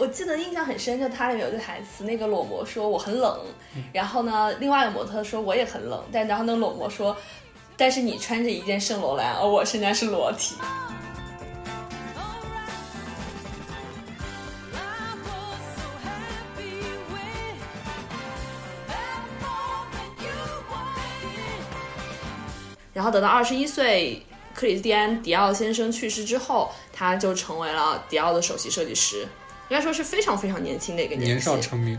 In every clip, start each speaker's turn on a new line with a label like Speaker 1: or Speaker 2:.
Speaker 1: 我记得印象很深，就它里面有句台词，那个裸模说我很冷，然后呢，另外一个模特说我也很冷，但然后那个裸模说，但是你穿着一件圣罗兰，而我现在是裸体。然后等到二十一岁，克里斯蒂安·迪奥先生去世之后，他就成为了迪奥的首席设计师，应该说是非常非常年轻的一个
Speaker 2: 年
Speaker 1: 纪。
Speaker 2: 年少成名。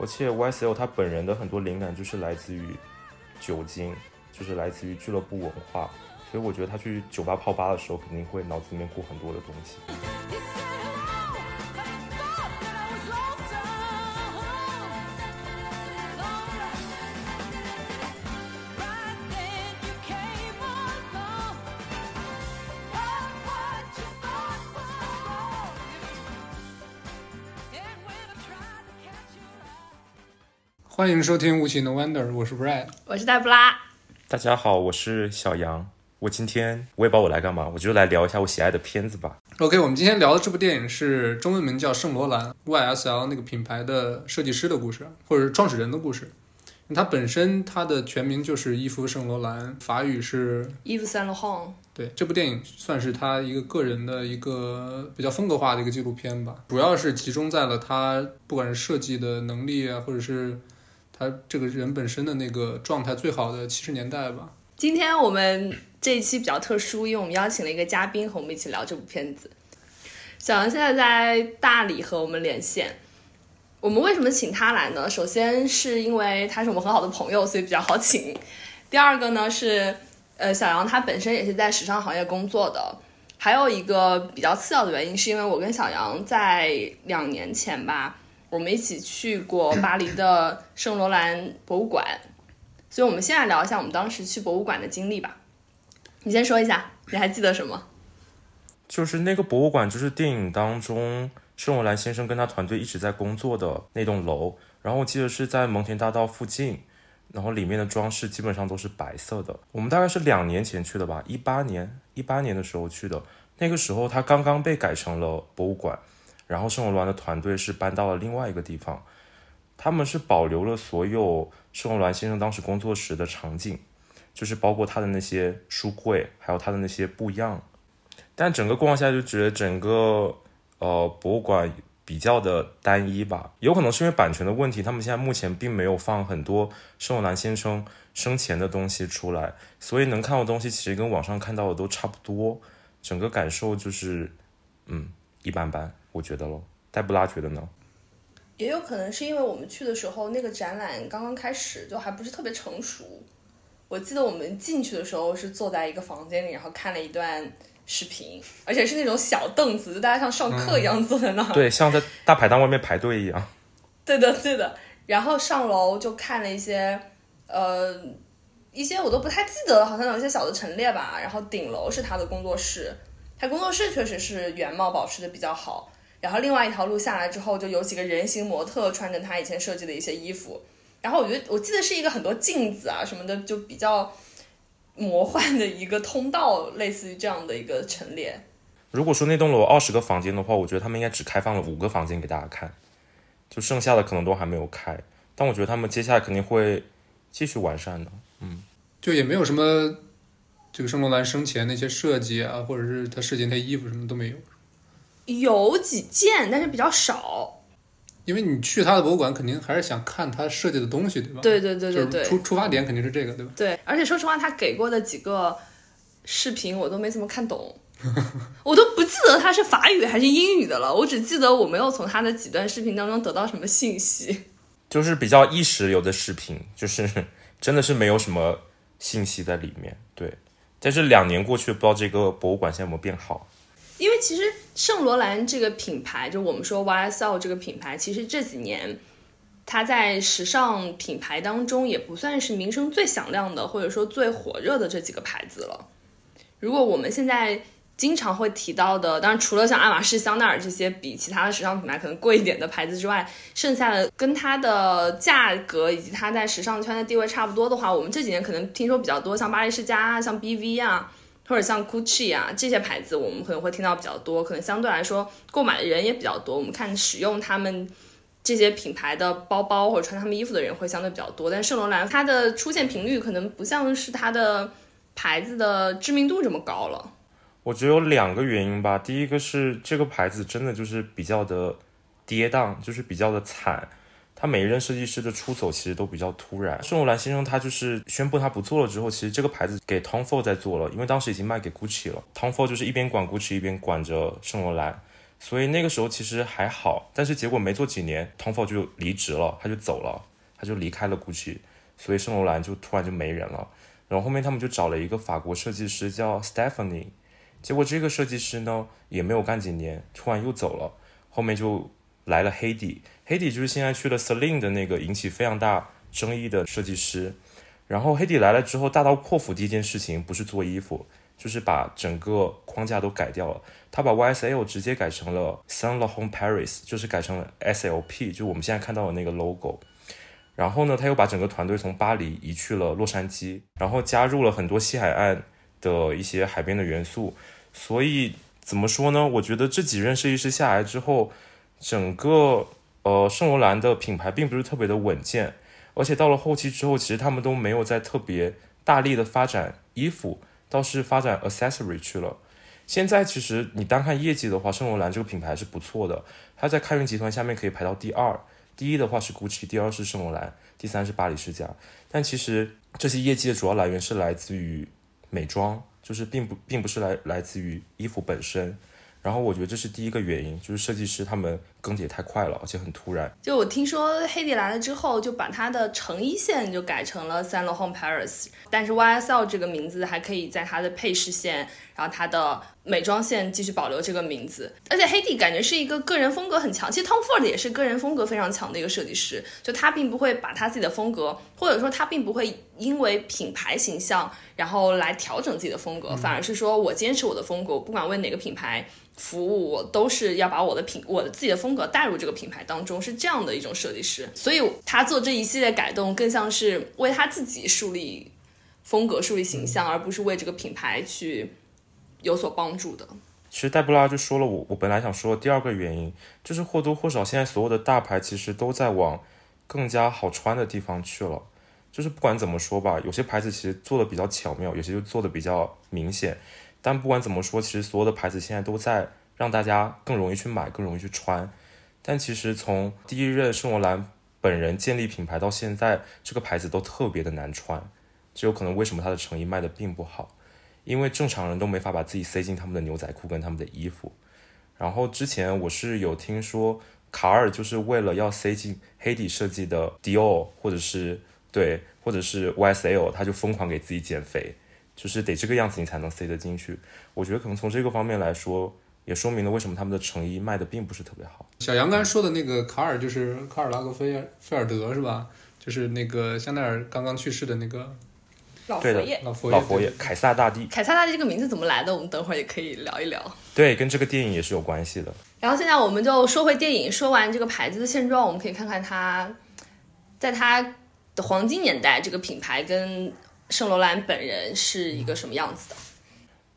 Speaker 3: 而且 YSL 他本人的很多灵感就是来自于酒精，就是来自于俱乐部文化，所以我觉得他去酒吧泡吧的时候，肯定会脑子里面过很多的东西。
Speaker 2: 欢迎收听《无情的 Wonder》，我是 Brad。
Speaker 1: 我是黛布拉，
Speaker 3: 大家好，我是小杨。我今天我也不知道我来干嘛，我就来聊一下我喜爱的片子吧。
Speaker 2: OK，我们今天聊的这部电影是中文名叫《圣罗兰》YSL 那个品牌的设计师的故事，或者是创始人的故事。它本身它的全名就是伊夫·圣罗兰，法语是
Speaker 1: 伊夫·三罗汉。
Speaker 2: 对这部电影算是他一个个人的一个比较风格化的一个纪录片吧，主要是集中在了他不管是设计的能力啊，或者是他这个人本身的那个状态最好的七十年代吧。
Speaker 1: 今天我们这一期比较特殊，因为我们邀请了一个嘉宾和我们一起聊这部片子。小杨现在在大理和我们连线。我们为什么请他来呢？首先是因为他是我们很好的朋友，所以比较好请。第二个呢是，呃，小杨他本身也是在时尚行业工作的。还有一个比较次要的原因，是因为我跟小杨在两年前吧，我们一起去过巴黎的圣罗兰博物馆，所以我们先来聊一下我们当时去博物馆的经历吧。你先说一下，你还记得什么？
Speaker 3: 就是那个博物馆，就是电影当中圣罗兰先生跟他团队一直在工作的那栋楼。然后我记得是在蒙田大道附近，然后里面的装饰基本上都是白色的。我们大概是两年前去的吧，一八年，一八年的时候去的。那个时候它刚刚被改成了博物馆，然后圣罗兰的团队是搬到了另外一个地方，他们是保留了所有圣罗兰先生当时工作时的场景，就是包括他的那些书柜，还有他的那些布样。但整个逛下来就觉得整个呃博物馆比较的单一吧，有可能是因为版权的问题，他们现在目前并没有放很多圣罗兰先生生前的东西出来，所以能看到的东西其实跟网上看到的都差不多，整个感受就是嗯一般般，我觉得咯。黛布拉觉得呢？
Speaker 1: 也有可能是因为我们去的时候，那个展览刚刚开始，就还不是特别成熟。我记得我们进去的时候是坐在一个房间里，然后看了一段视频，而且是那种小凳子，就大家像上课一样坐在那儿。
Speaker 3: 对，像在大排档外面排队一样。
Speaker 1: 对的，对的。然后上楼就看了一些，呃，一些我都不太记得了，好像有一些小的陈列吧。然后顶楼是他的工作室，他工作室确实是原貌保持的比较好。然后另外一条路下来之后，就有几个人形模特穿着他以前设计的一些衣服。然后我觉得，我记得是一个很多镜子啊什么的，就比较魔幻的一个通道，类似于这样的一个陈列。
Speaker 3: 如果说那栋楼二十个房间的话，我觉得他们应该只开放了五个房间给大家看，就剩下的可能都还没有开。但我觉得他们接下来肯定会继续完善的。
Speaker 2: 嗯就也没有什么这个圣罗兰生前那些设计啊，或者是他设计那些衣服什么都没有。
Speaker 1: 有几件，但是比较少。
Speaker 2: 因为你去他的博物馆，肯定还是想看他设计的东西，对吧？
Speaker 1: 对对对对对
Speaker 2: 出出发点肯定是这个，对吧？
Speaker 1: 对，而且说实话，他给过的几个视频我都没怎么看懂，我都不记得他是法语还是英语的了，我只记得我没有从他的几段视频当中得到什么信息。
Speaker 3: 就是比较意识流的视频，就是真的是没有什么信息在里面。对，但是两年过去，不知道这个博物馆现在有没有变好。
Speaker 1: 因为其实圣罗兰这个品牌，就我们说 YSL 这个品牌，其实这几年它在时尚品牌当中也不算是名声最响亮的，或者说最火热的这几个牌子了。如果我们现在经常会提到的，当然除了像爱马仕、香奈儿这些比其他的时尚品牌可能贵一点的牌子之外，剩下的跟它的价格以及它在时尚圈的地位差不多的话，我们这几年可能听说比较多，像巴黎世家啊、像 BV 啊，或者像 Gucci 啊这些牌子，我们可能会听到比较多，可能相对来说购买的人也比较多。我们看使用他们。这些品牌的包包或者穿他们衣服的人会相对比较多，但圣罗兰它的出现频率可能不像是它的牌子的知名度这么高了。
Speaker 3: 我觉得有两个原因吧，第一个是这个牌子真的就是比较的跌宕，就是比较的惨。他每一任设计师的出走其实都比较突然。圣罗兰先生他就是宣布他不做了之后，其实这个牌子给 Tom Ford 在做了，因为当时已经卖给 Gucci 了。Tom Ford 就是一边管 Gucci 一边管着圣罗兰。所以那个时候其实还好，但是结果没做几年，Tom Ford 就离职了，他就走了，他就离开了 Gucci，所以圣罗兰就突然就没人了。然后后面他们就找了一个法国设计师叫 Stephanie，结果这个设计师呢也没有干几年，突然又走了。后面就来了黑底 Hedy，Hedy 就是现在去了 Celine 的那个引起非常大争议的设计师。然后 Hedy 来了之后，大刀阔斧第一件事情不是做衣服。就是把整个框架都改掉了，他把 YSL 直接改成了 Saint Laurent Paris，就是改成了 SLP，就我们现在看到的那个 logo。然后呢，他又把整个团队从巴黎移去了洛杉矶，然后加入了很多西海岸的一些海边的元素。所以怎么说呢？我觉得这几任设计师下来之后，整个呃圣罗兰的品牌并不是特别的稳健，而且到了后期之后，其实他们都没有在特别大力的发展衣服。倒是发展 accessory 去了。现在其实你单看业绩的话，圣罗兰这个品牌是不错的。它在开云集团下面可以排到第二，第一的话是 Gucci，第二是圣罗兰，第三是巴黎世家。但其实这些业绩的主要来源是来自于美妆，就是并不并不是来来自于衣服本身。然后我觉得这是第一个原因，就是设计师他们更迭太快了，而且很突然。
Speaker 1: 就我听说黑迪来了之后，就把它的成衣线就改成了 Saint Laurent Paris，但是 YSL 这个名字还可以在它的配饰线。然后它的美妆线继续保留这个名字，而且黑蒂感觉是一个个人风格很强，其实 Tom Ford 也是个人风格非常强的一个设计师，就他并不会把他自己的风格，或者说他并不会因为品牌形象然后来调整自己的风格，反而是说我坚持我的风格，不管为哪个品牌服务，我都是要把我的品我的自己的风格带入这个品牌当中，是这样的一种设计师，所以他做这一系列改动更像是为他自己树立风格、树立形象，而不是为这个品牌去。有所帮助的。
Speaker 3: 其实黛布拉就说了，我我本来想说第二个原因，就是或多或少现在所有的大牌其实都在往更加好穿的地方去了。就是不管怎么说吧，有些牌子其实做的比较巧妙，有些就做的比较明显。但不管怎么说，其实所有的牌子现在都在让大家更容易去买，更容易去穿。但其实从第一任圣罗兰本人建立品牌到现在，这个牌子都特别的难穿，这有可能为什么它的成衣卖的并不好。因为正常人都没法把自己塞进他们的牛仔裤跟他们的衣服，然后之前我是有听说卡尔就是为了要塞进黑底设计的迪奥或者是对或者是 YSL，他就疯狂给自己减肥，就是得这个样子你才能塞得进去。我觉得可能从这个方面来说，也说明了为什么他们的成衣卖的并不是特别好。
Speaker 2: 小杨刚才说的那个卡尔就是卡尔拉格菲菲尔德是吧？就是那个香奈儿刚刚去世的那个。
Speaker 1: 老佛爷，
Speaker 2: 老
Speaker 3: 佛爷，老佛爷，凯撒大帝。
Speaker 1: 凯撒大帝这个名字怎么来的？我们等会儿也可以聊一聊。
Speaker 3: 对，跟这个电影也是有关系的。
Speaker 1: 然后现在我们就说回电影，说完这个牌子的现状，我们可以看看它，在它的黄金年代，这个品牌跟圣罗兰本人是一个什么样子的？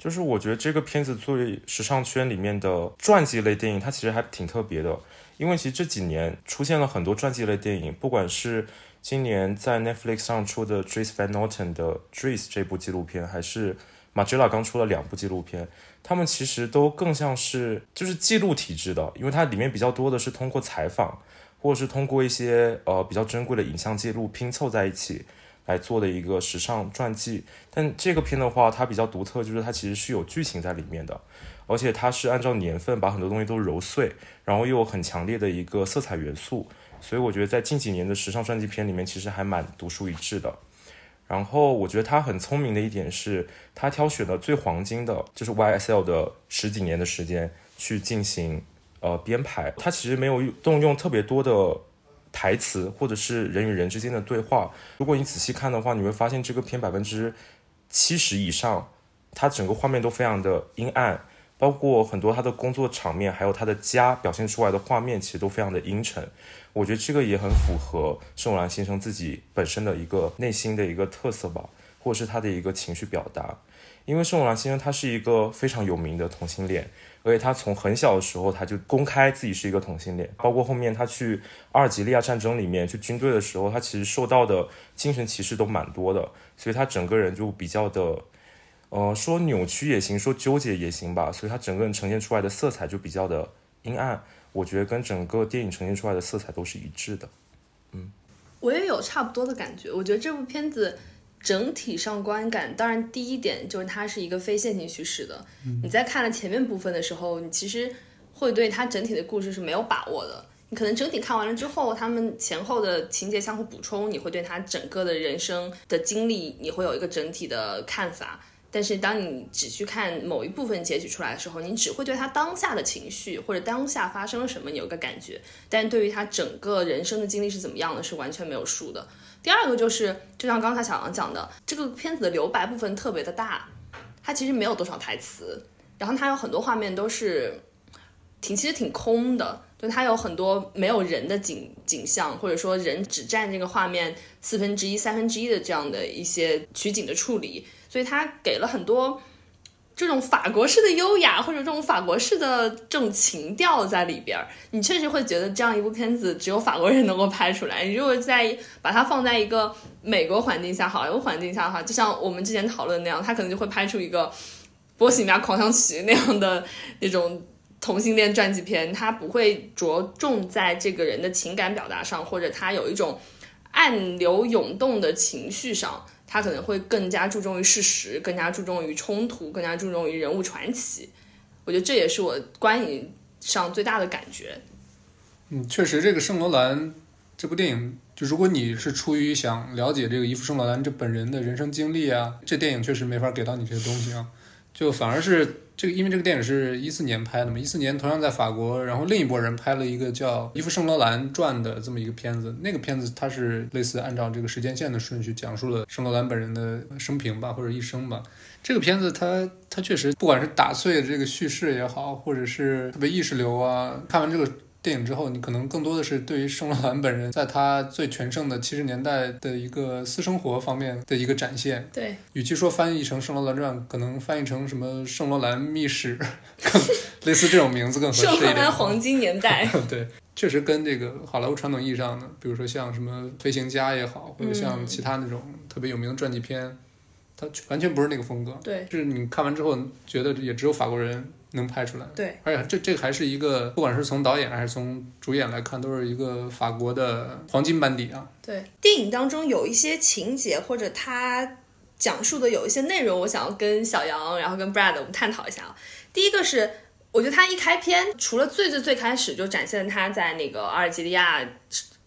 Speaker 3: 就是我觉得这个片子作为时尚圈里面的传记类电影，它其实还挺特别的，因为其实这几年出现了很多传记类电影，不管是。今年在 Netflix 上出的 Dries Van Norton 的 Dries 这部纪录片，还是 Margiela 刚出了两部纪录片，他们其实都更像是就是记录体制的，因为它里面比较多的是通过采访，或者是通过一些呃比较珍贵的影像记录拼凑在一起来做的一个时尚传记。但这个片的话，它比较独特，就是它其实是有剧情在里面的，而且它是按照年份把很多东西都揉碎，然后又有很强烈的一个色彩元素。所以我觉得在近几年的时尚传记片里面，其实还蛮独树一帜的。然后我觉得他很聪明的一点是，他挑选了最黄金的，就是 YSL 的十几年的时间去进行呃编排。他其实没有动用特别多的台词或者是人与人之间的对话。如果你仔细看的话，你会发现这个片百分之七十以上，它整个画面都非常的阴暗，包括很多他的工作场面，还有他的家表现出来的画面，其实都非常的阴沉。我觉得这个也很符合盛永兰先生自己本身的一个内心的一个特色吧，或者是他的一个情绪表达。因为盛永兰先生他是一个非常有名的同性恋，而且他从很小的时候他就公开自己是一个同性恋，包括后面他去阿尔及利亚战争里面去军队的时候，他其实受到的精神歧视都蛮多的，所以他整个人就比较的。呃，说扭曲也行，说纠结也行吧，所以他整个人呈现出来的色彩就比较的阴暗，我觉得跟整个电影呈现出来的色彩都是一致的。嗯，
Speaker 1: 我也有差不多的感觉。我觉得这部片子整体上观感，当然第一点就是它是一个非线性叙事的。你在看了前面部分的时候，你其实会对它整体的故事是没有把握的。你可能整体看完了之后，他们前后的情节相互补充，你会对他整个的人生的经历，你会有一个整体的看法。但是当你只去看某一部分截取出来的时候，你只会对他当下的情绪或者当下发生了什么你有个感觉，但对于他整个人生的经历是怎么样的，是完全没有数的。第二个就是，就像刚才小杨讲的，这个片子的留白部分特别的大，它其实没有多少台词，然后它有很多画面都是挺其实挺空的，就它有很多没有人的景景象，或者说人只占这个画面四分之一、三分之一的这样的一些取景的处理。所以他给了很多这种法国式的优雅，或者这种法国式的这种情调在里边儿。你确实会觉得这样一部片子只有法国人能够拍出来。你如果在把它放在一个美国环境下、好莱坞环境下的话，就像我们之前讨论那样，他可能就会拍出一个《波西米亚狂想曲》那样的那种同性恋传记片。它不会着重在这个人的情感表达上，或者他有一种暗流涌动的情绪上。他可能会更加注重于事实，更加注重于冲突，更加注重于人物传奇。我觉得这也是我观影上最大的感觉。
Speaker 2: 嗯，确实，这个圣罗兰这部电影，就如果你是出于想了解这个伊夫圣罗兰这本人的人生经历啊，这电影确实没法给到你这些东西啊，就反而是。这个因为这个电影是一四年拍的嘛，一四年同样在法国，然后另一波人拍了一个叫《伊夫圣罗兰传》的这么一个片子，那个片子它是类似按照这个时间线的顺序讲述了圣罗兰本人的生平吧，或者一生吧。这个片子它它确实不管是打碎这个叙事也好，或者是特别意识流啊，看完这个。电影之后，你可能更多的是对于圣罗兰本人在他最全盛的七十年代的一个私生活方面的一个展现。
Speaker 1: 对，
Speaker 2: 与其说翻译成《圣罗兰传》，可能翻译成什么《圣罗兰秘史》，更 类似这种名字更合适一点。圣罗
Speaker 1: 兰黄金年代。
Speaker 2: 对，确实跟这个好莱坞传统意义上的，比如说像什么《飞行家》也好，或者像其他那种特别有名的传记片，它完全不是那个风格。
Speaker 1: 对，
Speaker 2: 就是你看完之后觉得也只有法国人。能拍出来，
Speaker 1: 对，
Speaker 2: 而且这这还是一个，不管是从导演还是从主演来看，都是一个法国的黄金班底啊。
Speaker 1: 对，电影当中有一些情节或者他讲述的有一些内容，我想要跟小杨，然后跟 Brad 我们探讨一下啊。第一个是，我觉得他一开篇，除了最最最开始就展现他在那个阿尔及利亚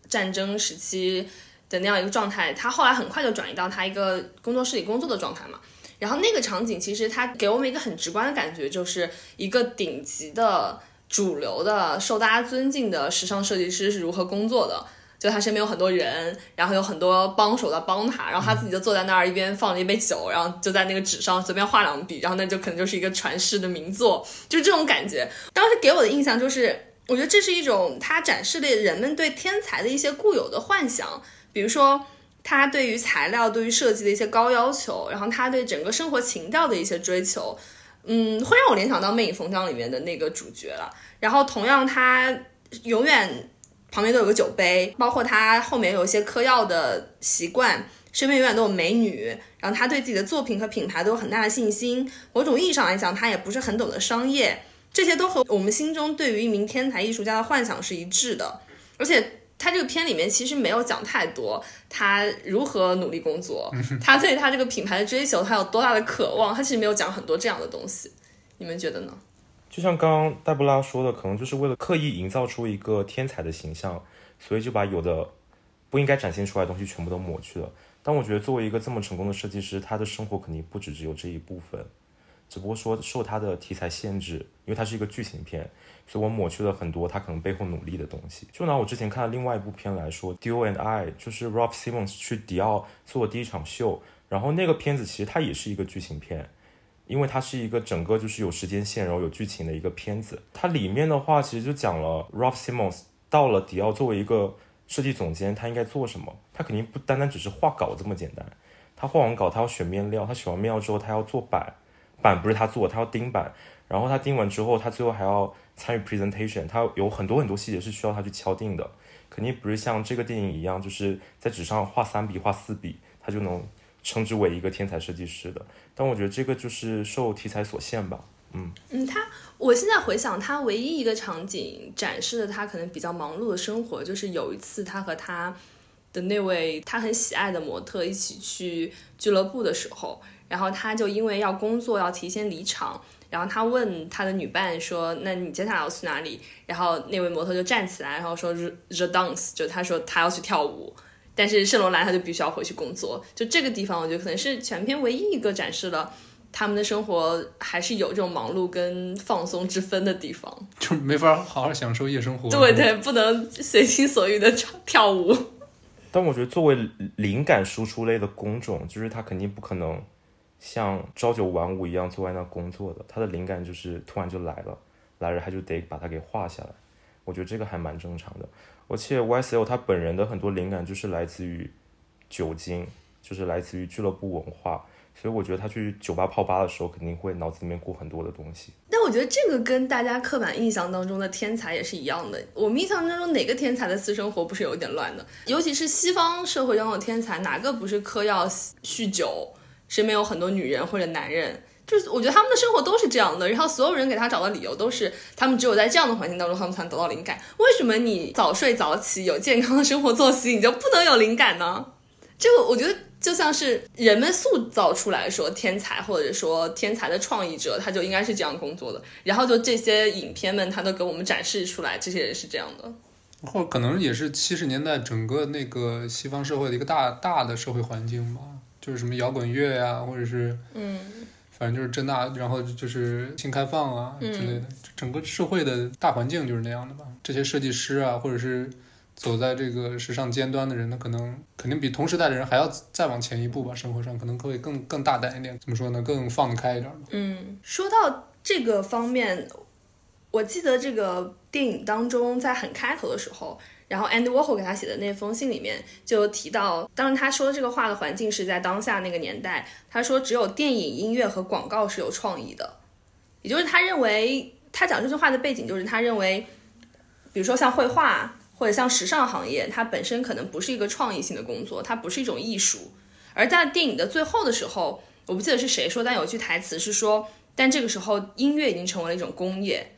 Speaker 1: 战争时期的那样一个状态，他后来很快就转移到他一个工作室里工作的状态嘛。然后那个场景其实它给我们一个很直观的感觉，就是一个顶级的、主流的、受大家尊敬的时尚设计师是如何工作的。就他身边有很多人，然后有很多帮手在帮他，然后他自己就坐在那儿，一边放着一杯酒，然后就在那个纸上随便画两笔，然后那就可能就是一个传世的名作，就是这种感觉。当时给我的印象就是，我觉得这是一种他展示了人们对天才的一些固有的幻想，比如说。他对于材料、对于设计的一些高要求，然后他对整个生活情调的一些追求，嗯，会让我联想到《魅影风江》里面的那个主角了。然后同样，他永远旁边都有个酒杯，包括他后面有一些嗑药的习惯，身边永远都有美女。然后他对自己的作品和品牌都有很大的信心。某种意义上来讲，他也不是很懂得商业，这些都和我们心中对于一名天才艺术家的幻想是一致的，而且。他这个片里面其实没有讲太多他如何努力工作，他对他这个品牌的追求，他有多大的渴望，他其实没有讲很多这样的东西。你们觉得呢？
Speaker 3: 就像刚刚黛布拉说的，可能就是为了刻意营造出一个天才的形象，所以就把有的不应该展现出来的东西全部都抹去了。但我觉得作为一个这么成功的设计师，他的生活肯定不止只有这一部分，只不过说受他的题材限制，因为它是一个剧情片。所以我抹去了很多他可能背后努力的东西。就拿我之前看的另外一部片来说，《Dio and I》，就是 Rob Simmons 去迪奥做第一场秀，然后那个片子其实它也是一个剧情片，因为它是一个整个就是有时间线，然后有剧情的一个片子。它里面的话其实就讲了 Rob Simmons 到了迪奥作为一个设计总监，他应该做什么？他肯定不单单只是画稿这么简单。他画完稿，他要选面料，他选完面料之后，他要做板，板不是他做，他要钉板。然后他定完之后，他最后还要参与 presentation，他有很多很多细节是需要他去敲定的。肯定不是像这个电影一样，就是在纸上画三笔、画四笔，他就能称之为一个天才设计师的。但我觉得这个就是受题材所限吧。嗯
Speaker 1: 嗯，他我现在回想，他唯一一个场景展示的他可能比较忙碌的生活，就是有一次他和他的那位他很喜爱的模特一起去俱乐部的时候，然后他就因为要工作要提前离场。然后他问他的女伴说：“那你接下来要去哪里？”然后那位模特就站起来，然后说：“The the dance。”就他说他要去跳舞，但是圣罗兰他就必须要回去工作。就这个地方，我觉得可能是全片唯一一个展示了他们的生活还是有这种忙碌跟放松之分的地方，
Speaker 2: 就没法好好享受夜生活。
Speaker 1: 对对，不能随心所欲的跳跳舞。
Speaker 3: 但我觉得作为灵感输出类的工种，就是他肯定不可能。像朝九晚五一样坐在那工作的，他的灵感就是突然就来了，来了他就得把它给画下来。我觉得这个还蛮正常的。而且 YSL 他本人的很多灵感就是来自于酒精，就是来自于俱乐部文化，所以我觉得他去酒吧泡吧的时候肯定会脑子里面过很多的东西。
Speaker 1: 但我觉得这个跟大家刻板印象当中的天才也是一样的。我们印象当中哪个天才的私生活不是有点乱的？尤其是西方社会中的天才，哪个不是嗑药酗酒？身边有很多女人或者男人，就是我觉得他们的生活都是这样的。然后所有人给他找的理由都是，他们只有在这样的环境当中，他们才能得到灵感。为什么你早睡早起，有健康的生活作息，你就不能有灵感呢？这个我觉得就像是人们塑造出来说天才，或者说天才的创意者，他就应该是这样工作的。然后就这些影片们，他都给我们展示出来，这些人是这样的。
Speaker 2: 或可能也是七十年代整个那个西方社会的一个大大的社会环境吧。就是什么摇滚乐呀，或者是，
Speaker 1: 嗯，
Speaker 2: 反正就是正大，然后就是新开放啊之类的，整个社会的大环境就是那样的吧。这些设计师啊，或者是走在这个时尚尖端的人，他可能肯定比同时代的人还要再往前一步吧。生活上可能会更更大胆一点，怎么说呢？更放得开一点吧。
Speaker 1: 嗯，说到这个方面，我记得这个电影当中在很开头的时候。然后 Andy Warhol 给他写的那封信里面就提到，当时他说这个话的环境是在当下那个年代。他说只有电影、音乐和广告是有创意的，也就是他认为他讲这句话的背景就是他认为，比如说像绘画或者像时尚行业，它本身可能不是一个创意性的工作，它不是一种艺术。而在电影的最后的时候，我不记得是谁说，但有句台词是说，但这个时候音乐已经成为了一种工业。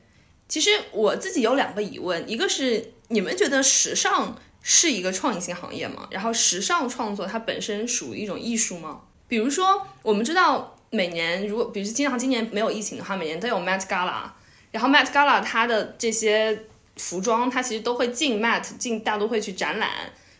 Speaker 1: 其实我自己有两个疑问，一个是。你们觉得时尚是一个创意性行业吗？然后时尚创作它本身属于一种艺术吗？比如说，我们知道每年如果，比如经常今年没有疫情的话，每年都有 Met Gala，然后 Met Gala 它的这些服装，它其实都会进 Met 进大都会去展览，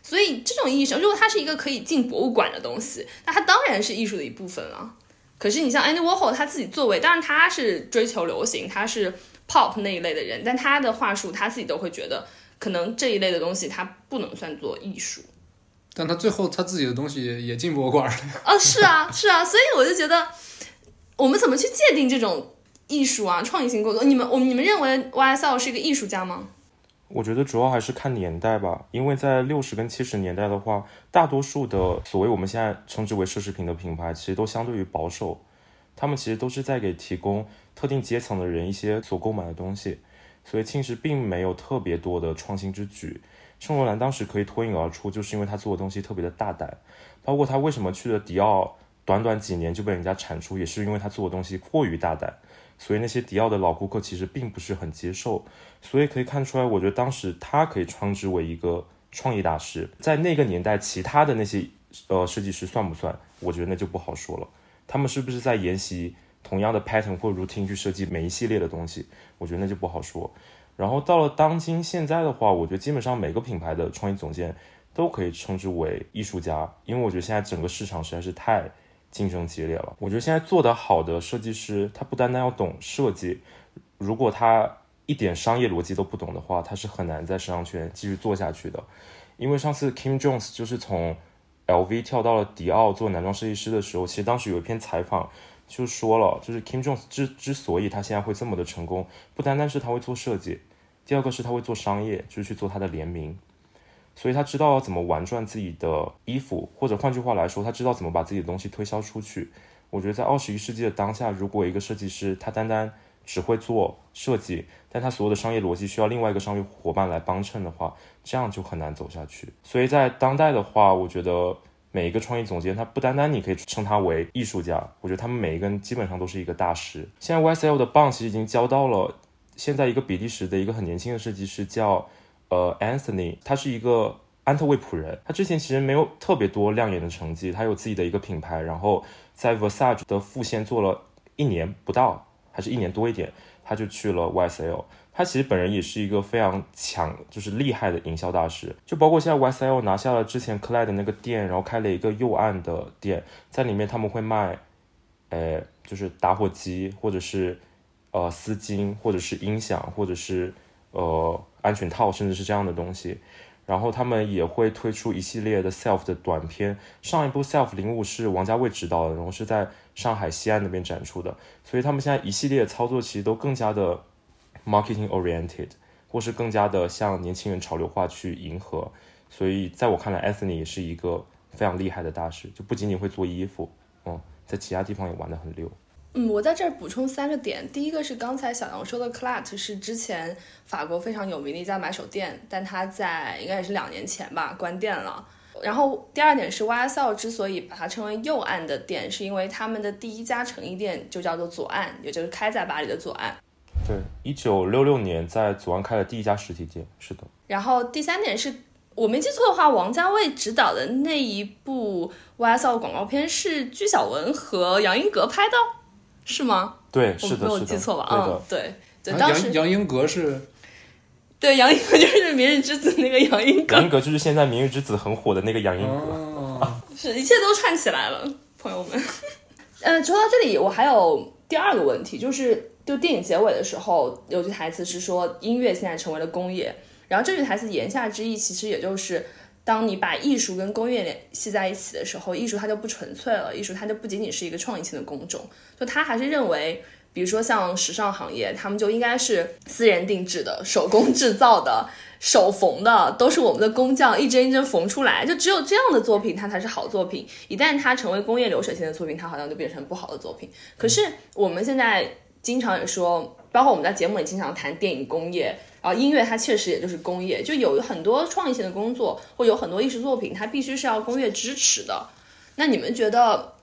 Speaker 1: 所以这种意义上，如果它是一个可以进博物馆的东西，那它当然是艺术的一部分了。可是你像 Andy Warhol 他自己作为，当然他是追求流行，他是 Pop 那一类的人，但他的话术他自己都会觉得。可能这一类的东西它不能算作艺术，
Speaker 2: 但他最后他自己的东西也进博物馆了。
Speaker 1: 啊，是啊，是啊，所以我就觉得，我们怎么去界定这种艺术啊、创意性工作？你们，我你们认为 YSL 是一个艺术家吗？
Speaker 3: 我觉得主要还是看年代吧，因为在六十跟七十年代的话，大多数的所谓我们现在称之为奢侈品的品牌，其实都相对于保守，他们其实都是在给提供特定阶层的人一些所购买的东西。所以其实并没有特别多的创新之举。圣罗兰当时可以脱颖而出，就是因为他做的东西特别的大胆。包括他为什么去了迪奥，短短几年就被人家铲除，也是因为他做的东西过于大胆。所以那些迪奥的老顾客其实并不是很接受。所以可以看出来，我觉得当时他可以称之为一个创意大师。在那个年代，其他的那些呃设计师算不算？我觉得那就不好说了。他们是不是在沿袭？同样的 pattern 或 routine 去设计每一系列的东西，我觉得那就不好说。然后到了当今现在的话，我觉得基本上每个品牌的创意总监都可以称之为艺术家，因为我觉得现在整个市场实在是太竞争激烈了。我觉得现在做得好的设计师，他不单单要懂设计，如果他一点商业逻辑都不懂的话，他是很难在时尚圈继续做下去的。因为上次 Kim Jones 就是从 LV 跳到了迪奥做男装设计师的时候，其实当时有一篇采访。就说了，就是 Kim Jones 之之所以他现在会这么的成功，不单单是他会做设计，第二个是他会做商业，就是去做他的联名，所以他知道要怎么玩转自己的衣服，或者换句话来说，他知道怎么把自己的东西推销出去。我觉得在二十一世纪的当下，如果一个设计师他单单只会做设计，但他所有的商业逻辑需要另外一个商业伙伴来帮衬的话，这样就很难走下去。所以在当代的话，我觉得。每一个创意总监，他不单单你可以称他为艺术家，我觉得他们每一个人基本上都是一个大师。现在 YSL 的棒其实已经交到了现在一个比利时的一个很年轻的设计师，叫呃 Anthony，他是一个安特卫普人。他之前其实没有特别多亮眼的成绩，他有自己的一个品牌，然后在 Versace 的副线做了一年不到，还是一年多一点，他就去了 YSL。他其实本人也是一个非常强，就是厉害的营销大师。就包括现在 YSL 拿下了之前 c l a d 的那个店，然后开了一个右岸的店，在里面他们会卖，呃，就是打火机，或者是呃丝巾，或者是音响，或者是呃安全套，甚至是这样的东西。然后他们也会推出一系列的 Self 的短片。上一部 Self 零五是王家卫执导的，然后是在上海西岸那边展出的。所以他们现在一系列操作其实都更加的。Marketing oriented，或是更加的向年轻人潮流化去迎合，所以在我看来，Anthony 也是一个非常厉害的大师，就不仅仅会做衣服，嗯，在其他地方也玩得很溜。
Speaker 1: 嗯，我在这儿补充三个点，第一个是刚才小杨说的 c l a t 是之前法国非常有名的一家买手店，但它在应该也是两年前吧关店了。然后第二点是 YSL 之所以把它称为右岸的店，是因为他们的第一家成衣店就叫做左岸，也就是开在巴黎的左岸。
Speaker 3: 对，一九六六年在祖安开了第一家实体店，是的。
Speaker 1: 然后第三点是我没记错的话，王家卫执导的那一部 YSL 广告片是鞠晓雯和杨英格拍的，是吗？
Speaker 3: 对，是的，
Speaker 1: 没有记错吧？嗯，对对。当时
Speaker 2: 杨英格是，
Speaker 1: 对，杨英格就是《明日之子》那个杨英格。
Speaker 3: 杨英格就是现在《明日之子》很火的那个杨英格。
Speaker 1: 是一切都串起来了，朋友们。嗯，说到这里，我还有第二个问题，就是。就电影结尾的时候，有句台词是说音乐现在成为了工业，然后这句台词言下之意其实也就是，当你把艺术跟工业联系在一起的时候，艺术它就不纯粹了，艺术它就不仅仅是一个创意性的工种，就他还是认为，比如说像时尚行业，他们就应该是私人定制的、手工制造的、手缝的，都是我们的工匠一针一针缝出来，就只有这样的作品它才是好作品，一旦它成为工业流水线的作品，它好像就变成不好的作品。可是我们现在。经常也说，包括我们在节目里经常谈电影工业，然后音乐它确实也就是工业，就有很多创意性的工作，或有很多艺术作品，它必须是要工业支持的。那你们觉得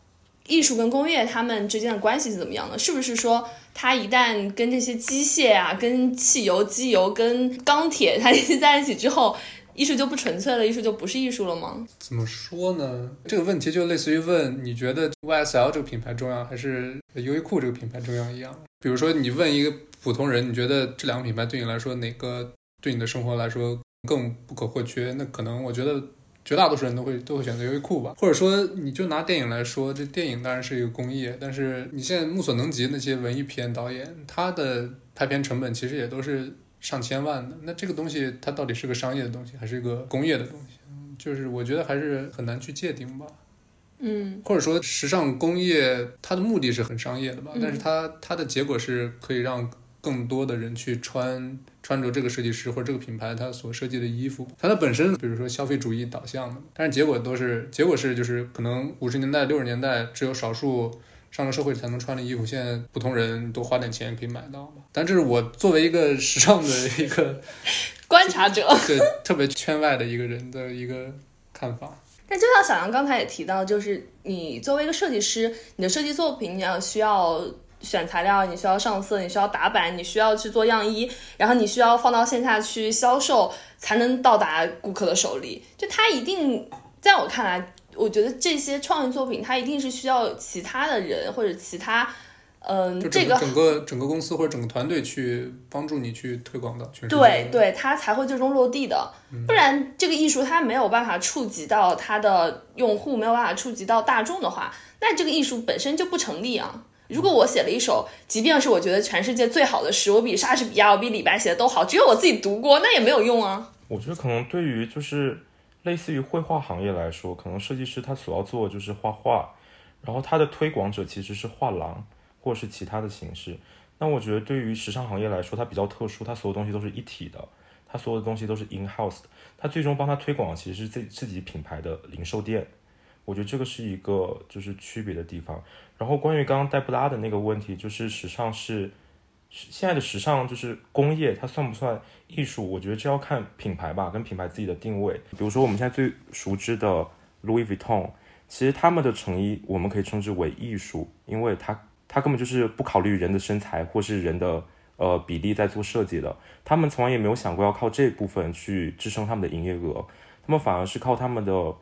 Speaker 1: 艺术跟工业它们之间的关系是怎么样的？是不是说它一旦跟这些机械啊、跟汽油、机油、跟钢铁 它联系在一起之后？艺术就不纯粹了，艺术就不是艺术了吗？
Speaker 2: 怎么说呢？这个问题就类似于问你觉得 YSL 这个品牌重要，还是优衣库这个品牌重要一样。比如说，你问一个普通人，你觉得这两个品牌对你来说哪个对你的生活来说更不可或缺？那可能我觉得绝大多数人都会都会选择优衣库吧。或者说，你就拿电影来说，这电影当然是一个工业，但是你现在目所能及那些文艺片导演，他的拍片成本其实也都是。上千万的那这个东西，它到底是个商业的东西，还是一个工业的东西？就是我觉得还是很难去界定吧。
Speaker 1: 嗯，
Speaker 2: 或者说时尚工业它的目的是很商业的吧，但是它它的结果是可以让更多的人去穿穿着这个设计师或者这个品牌它所设计的衣服。它的本身比如说消费主义导向的，但是结果都是结果是就是可能五十年代六十年代只有少数。上了社会才能穿的衣服，现在普通人多花点钱可以买到嘛？但这是我作为一个时尚的一个
Speaker 1: 观察者，
Speaker 2: 对特别圈外的一个人的一个看法。
Speaker 1: 那就像小杨刚才也提到，就是你作为一个设计师，你的设计作品你要需要选材料，你需要上色，你需要打版，你需要去做样衣，然后你需要放到线下去销售，才能到达顾客的手里。就他一定在我看来。我觉得这些创意作品，它一定是需要其他的人或者其他，嗯，这个
Speaker 2: 整个整个公司或者整个团队去帮助你去推广的，
Speaker 1: 对对，它才会最终落地的。不然，这个艺术它没有办法触及到它的用户，没有办法触及到大众的话，那这个艺术本身就不成立啊。如果我写了一首，即便是我觉得全世界最好的诗，我比莎士比亚、我比李白写的都好，只有我自己读过，那也没有用啊。
Speaker 3: 我觉得可能对于就是。类似于绘画行业来说，可能设计师他所要做的就是画画，然后他的推广者其实是画廊或是其他的形式。那我觉得对于时尚行业来说，它比较特殊，它所有东西都是一体的，它所有的东西都是 in house 的，它最终帮它推广其实是自自己品牌的零售店。我觉得这个是一个就是区别的地方。然后关于刚刚黛布拉的那个问题，就是时尚是现在的时尚就是工业，它算不算艺术？我觉得这要看品牌吧，跟品牌自己的定位。比如说我们现在最熟知的 Louis Vuitton，其实他们的成衣我们可以称之为艺术，因为它他根本就是不考虑人的身材或是人的呃比例在做设计的，他们从来也没有想过要靠这部分去支撑他们的营业额，他们反而是靠他们的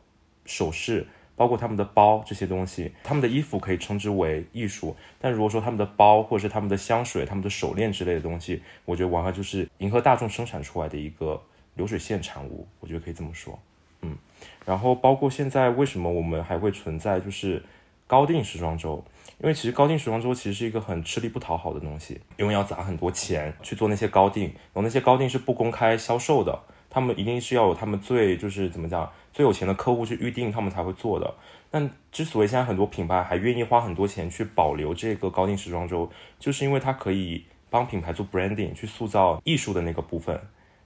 Speaker 3: 首饰。包括他们的包这些东西，他们的衣服可以称之为艺术，但如果说他们的包或者是他们的香水、他们的手链之类的东西，我觉得完全就是迎合大众生产出来的一个流水线产物，我觉得可以这么说，嗯。然后包括现在为什么我们还会存在就是高定时装周，因为其实高定时装周其实是一个很吃力不讨好的东西，因为要砸很多钱去做那些高定，然后那些高定是不公开销售的，他们一定是要有他们最就是怎么讲。最有钱的客户去预定，他们才会做的。但之所以现在很多品牌还愿意花很多钱去保留这个高定时装周，就是因为它可以帮品牌做 branding，去塑造艺术的那个部分。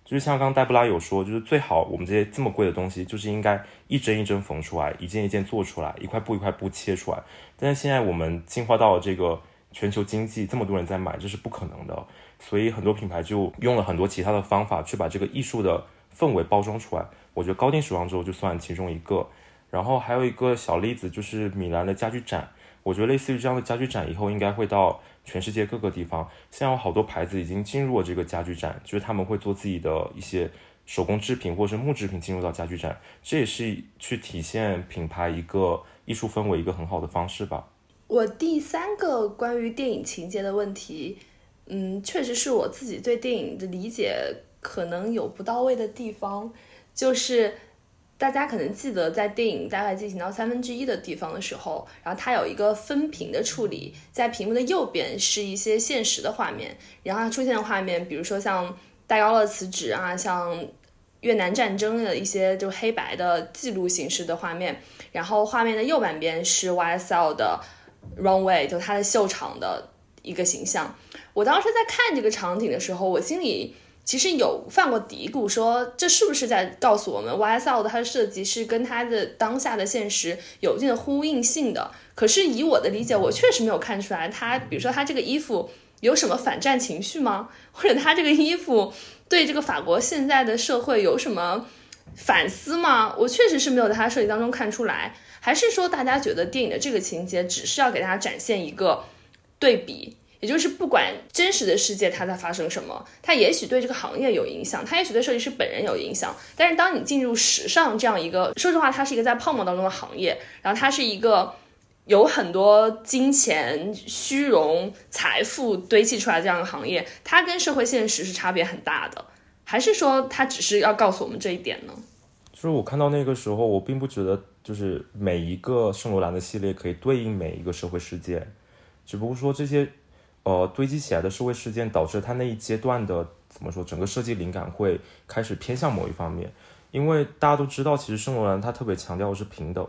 Speaker 3: 就是像刚戴布拉有说，就是最好我们这些这么贵的东西，就是应该一针一针缝出来，一件一件做出来，一块布一块布切出来。但是现在我们进化到了这个全球经济，这么多人在买，这是不可能的。所以很多品牌就用了很多其他的方法去把这个艺术的氛围包装出来。我觉得高定时装周就算其中一个，然后还有一个小例子就是米兰的家具展。我觉得类似于这样的家具展，以后应该会到全世界各个地方。现在有好多牌子已经进入了这个家具展，就是他们会做自己的一些手工制品或者是木制品进入到家具展，这也是去体现品牌一个艺术氛围一个很好的方式吧。
Speaker 1: 我第三个关于电影情节的问题，嗯，确实是我自己对电影的理解可能有不到位的地方。就是大家可能记得，在电影大概进行到三分之一的地方的时候，然后它有一个分屏的处理，在屏幕的右边是一些现实的画面，然后它出现的画面，比如说像戴高乐辞职啊，像越南战争的一些就黑白的记录形式的画面，然后画面的右半边是 YSL 的 runway，就它的秀场的一个形象。我当时在看这个场景的时候，我心里。其实有犯过嘀咕，说这是不是在告诉我们 YSL 的它的设计是跟它的当下的现实有一定的呼应性的？可是以我的理解，我确实没有看出来它，比如说它这个衣服有什么反战情绪吗？或者它这个衣服对这个法国现在的社会有什么反思吗？我确实是没有在它设计当中看出来。还是说大家觉得电影的这个情节只是要给大家展现一个对比？也就是不管真实的世界它在发生什么，它也许对这个行业有影响，它也许对设计师本人有影响。但是当你进入时尚这样一个，说实话，它是一个在泡沫当中的行业，然后它是一个有很多金钱、虚荣、财富堆砌出来这样的行业，它跟社会现实是差别很大的。还是说它只是要告诉我们这一点呢？
Speaker 3: 就是我看到那个时候，我并不觉得就是每一个圣罗兰的系列可以对应每一个社会事件，只不过说这些。呃，堆积起来的社会事件导致他那一阶段的怎么说，整个设计灵感会开始偏向某一方面。因为大家都知道，其实圣罗兰他特别强调的是平等，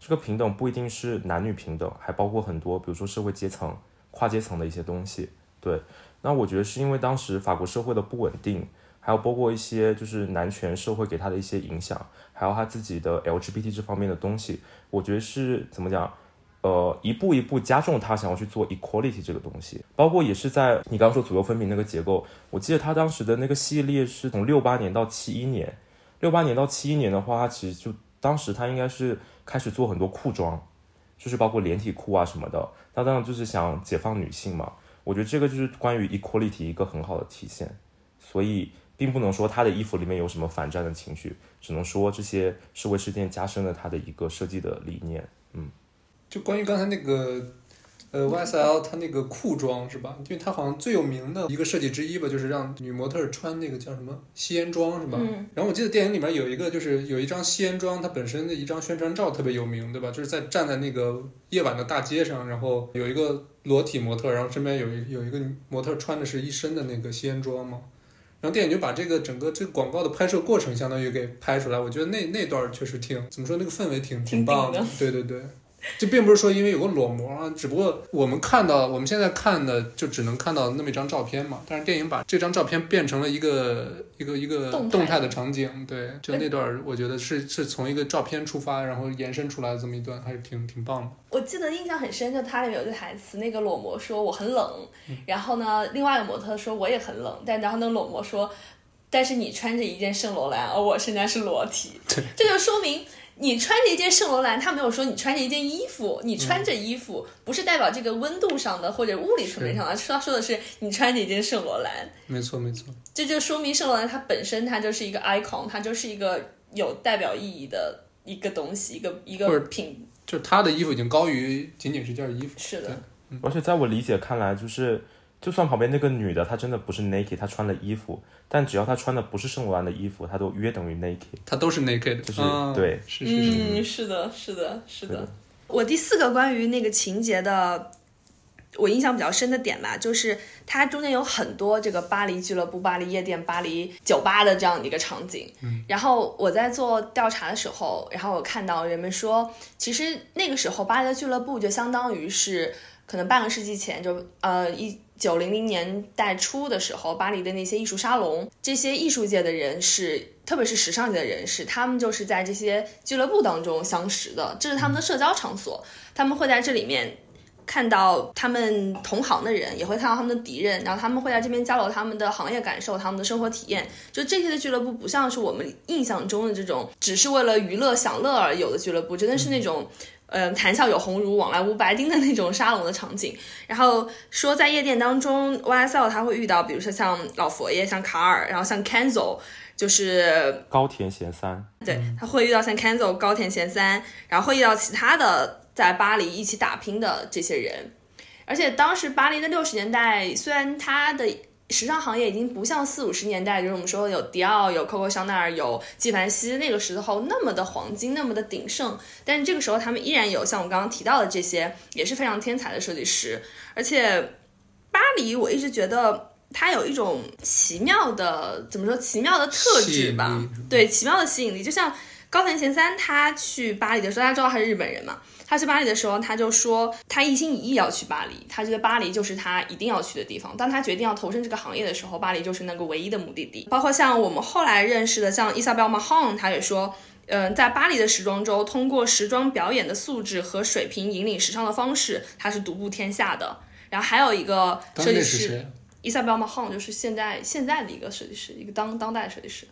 Speaker 3: 这个平等不一定是男女平等，还包括很多，比如说社会阶层、跨阶层的一些东西。对，那我觉得是因为当时法国社会的不稳定，还有包括一些就是男权社会给他的一些影响，还有他自己的 LGBT 这方面的东西，我觉得是怎么讲？呃，一步一步加重他想要去做 equality 这个东西，包括也是在你刚刚说左右分明那个结构，我记得他当时的那个系列是从六八年到七一年，六八年到七一年的话，他其实就当时他应该是开始做很多裤装，就是包括连体裤啊什么的，他当然就是想解放女性嘛，我觉得这个就是关于 equality 一个很好的体现，所以并不能说他的衣服里面有什么反战的情绪，只能说这些社会事件加深了他的一个设计的理念，嗯。
Speaker 2: 就关于刚才那个，呃，YSL 他那个裤装是吧？因为他好像最有名的一个设计之一吧，就是让女模特穿那个叫什么吸烟装是吧？嗯。然后我记得电影里面有一个，就是有一张吸烟装，它本身的一张宣传照特别有名，对吧？就是在站在那个夜晚的大街上，然后有一个裸体模特，然后身边有一有一个模特穿的是一身的那个吸烟装嘛。然后电影就把这个整个这个广告的拍摄过程相当于给拍出来，我觉得那那段确实挺怎么说，那个氛围挺
Speaker 1: 挺
Speaker 2: 棒的。对对对。就并不是说因为有个裸模啊，只不过我们看到我们现在看的就只能看到那么一张照片嘛。但是电影把这张照片变成了一个一个一个
Speaker 1: 动态
Speaker 2: 的场景，对，就那段我觉得是是从一个照片出发，然后延伸出来的这么一段，还是挺挺棒的。
Speaker 1: 我记得印象很深，就它里面有句台词，那个裸模说我很冷，
Speaker 2: 嗯
Speaker 1: 然后呢，另外一个模特说我也很冷，但然后那个裸模说，但是你穿着一件圣罗兰，而我现在是裸体，这就说明。你穿着一件圣罗兰，他没有说你穿着一件衣服，你穿着衣服不是代表这个温度上的或者物理层面上的，他说的是你穿着一件圣罗兰，
Speaker 2: 没错没错，
Speaker 1: 这就说明圣罗兰它本身它就是一个 icon，它就是一个有代表意义的一个东西，一个一个
Speaker 2: 或者
Speaker 1: 品，
Speaker 2: 就是他的衣服已经高于仅仅是件衣服。
Speaker 1: 是的，
Speaker 3: 而且在我理解看来，就是就算旁边那个女的她真的不是 naked，她穿了衣服，但只要她穿的不是圣罗兰的衣服，她都约等于 naked。
Speaker 2: 她都是 naked，
Speaker 3: 就是
Speaker 2: 啊
Speaker 3: 对
Speaker 2: 是是是，
Speaker 1: 嗯，是的，是的，是的
Speaker 3: 是的。
Speaker 1: 我第四个关于那个情节的，我印象比较深的点吧，就是它中间有很多这个巴黎俱乐部、巴黎夜店、巴黎酒吧的这样的一个场景。嗯，然后我在做调查的时候，然后我看到人们说，其实那个时候巴黎的俱乐部就相当于是可能半个世纪前，就呃一。九零零年代初的时候，巴黎的那些艺术沙龙，这些艺术界的人士，特别是时尚界的人士，他们就是在这些俱乐部当中相识的，这是他们的社交场所。他们会在这里面看到他们同行的人，也会看到他们的敌人，然后他们会在这边交流他们的行业感受、他们的生活体验。就这些的俱乐部，不像是我们印象中的这种只是为了娱乐享乐而有的俱乐部，真的是那种。呃，谈笑有鸿儒，往来无白丁的那种沙龙的场景。然后说在夜店当中，YSL 他会遇到，比如说像老佛爷、像卡尔，然后像 Kenzo，就是
Speaker 3: 高田贤三，
Speaker 1: 对，他会遇到像 Kenzo、高田贤三，然后会遇到其他的在巴黎一起打拼的这些人。而且当时巴黎的六十年代，虽然它的时尚行业已经不像四五十年代，就是我们说有迪奥、有 Coco 香奈儿、有纪梵希那个时候那么的黄金、那么的鼎盛，但是这个时候他们依然有像我刚刚提到的这些也是非常天才的设计师。而且巴黎，我一直觉得它有一种奇妙的怎么说奇妙的特质吧？对，奇妙的吸引力，就像高田贤三他去巴黎的时候，大家知道他是日本人嘛？他去巴黎的时候，他就说他一心一意要去巴黎，他觉得巴黎就是他一定要去的地方。当他决定要投身这个行业的时候，巴黎就是那个唯一的目的地。包括像我们后来认识的，像伊莎贝尔·马汉，他也说，嗯、在巴黎的时装周，通过时装表演的素质和水平引领时尚的方式，他是独步天下的。然后还有一个设计师？伊莎贝尔·马汉就是现在现在的一个设计师，一个当当代的设计师。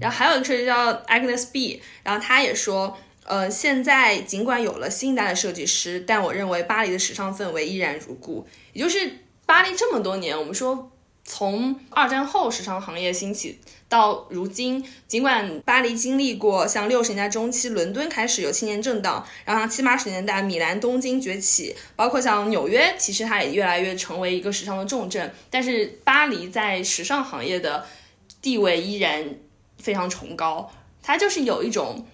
Speaker 1: 然后还有一个设计师叫 Agnes B，然后他也说，呃，现在尽管有了新一代的设计师，但我认为巴黎的时尚氛围依然如故。也就是巴黎这么多年，我们说从二战后时尚行业兴起到如今，尽管巴黎经历过像六十年代中期伦敦开始有青年震荡，然后像七八十年代米兰、东京崛起，包括像纽约，其实它也越来越成为一个时尚的重镇。但是巴黎在时尚行业的地位依然非常崇高，它就是有一种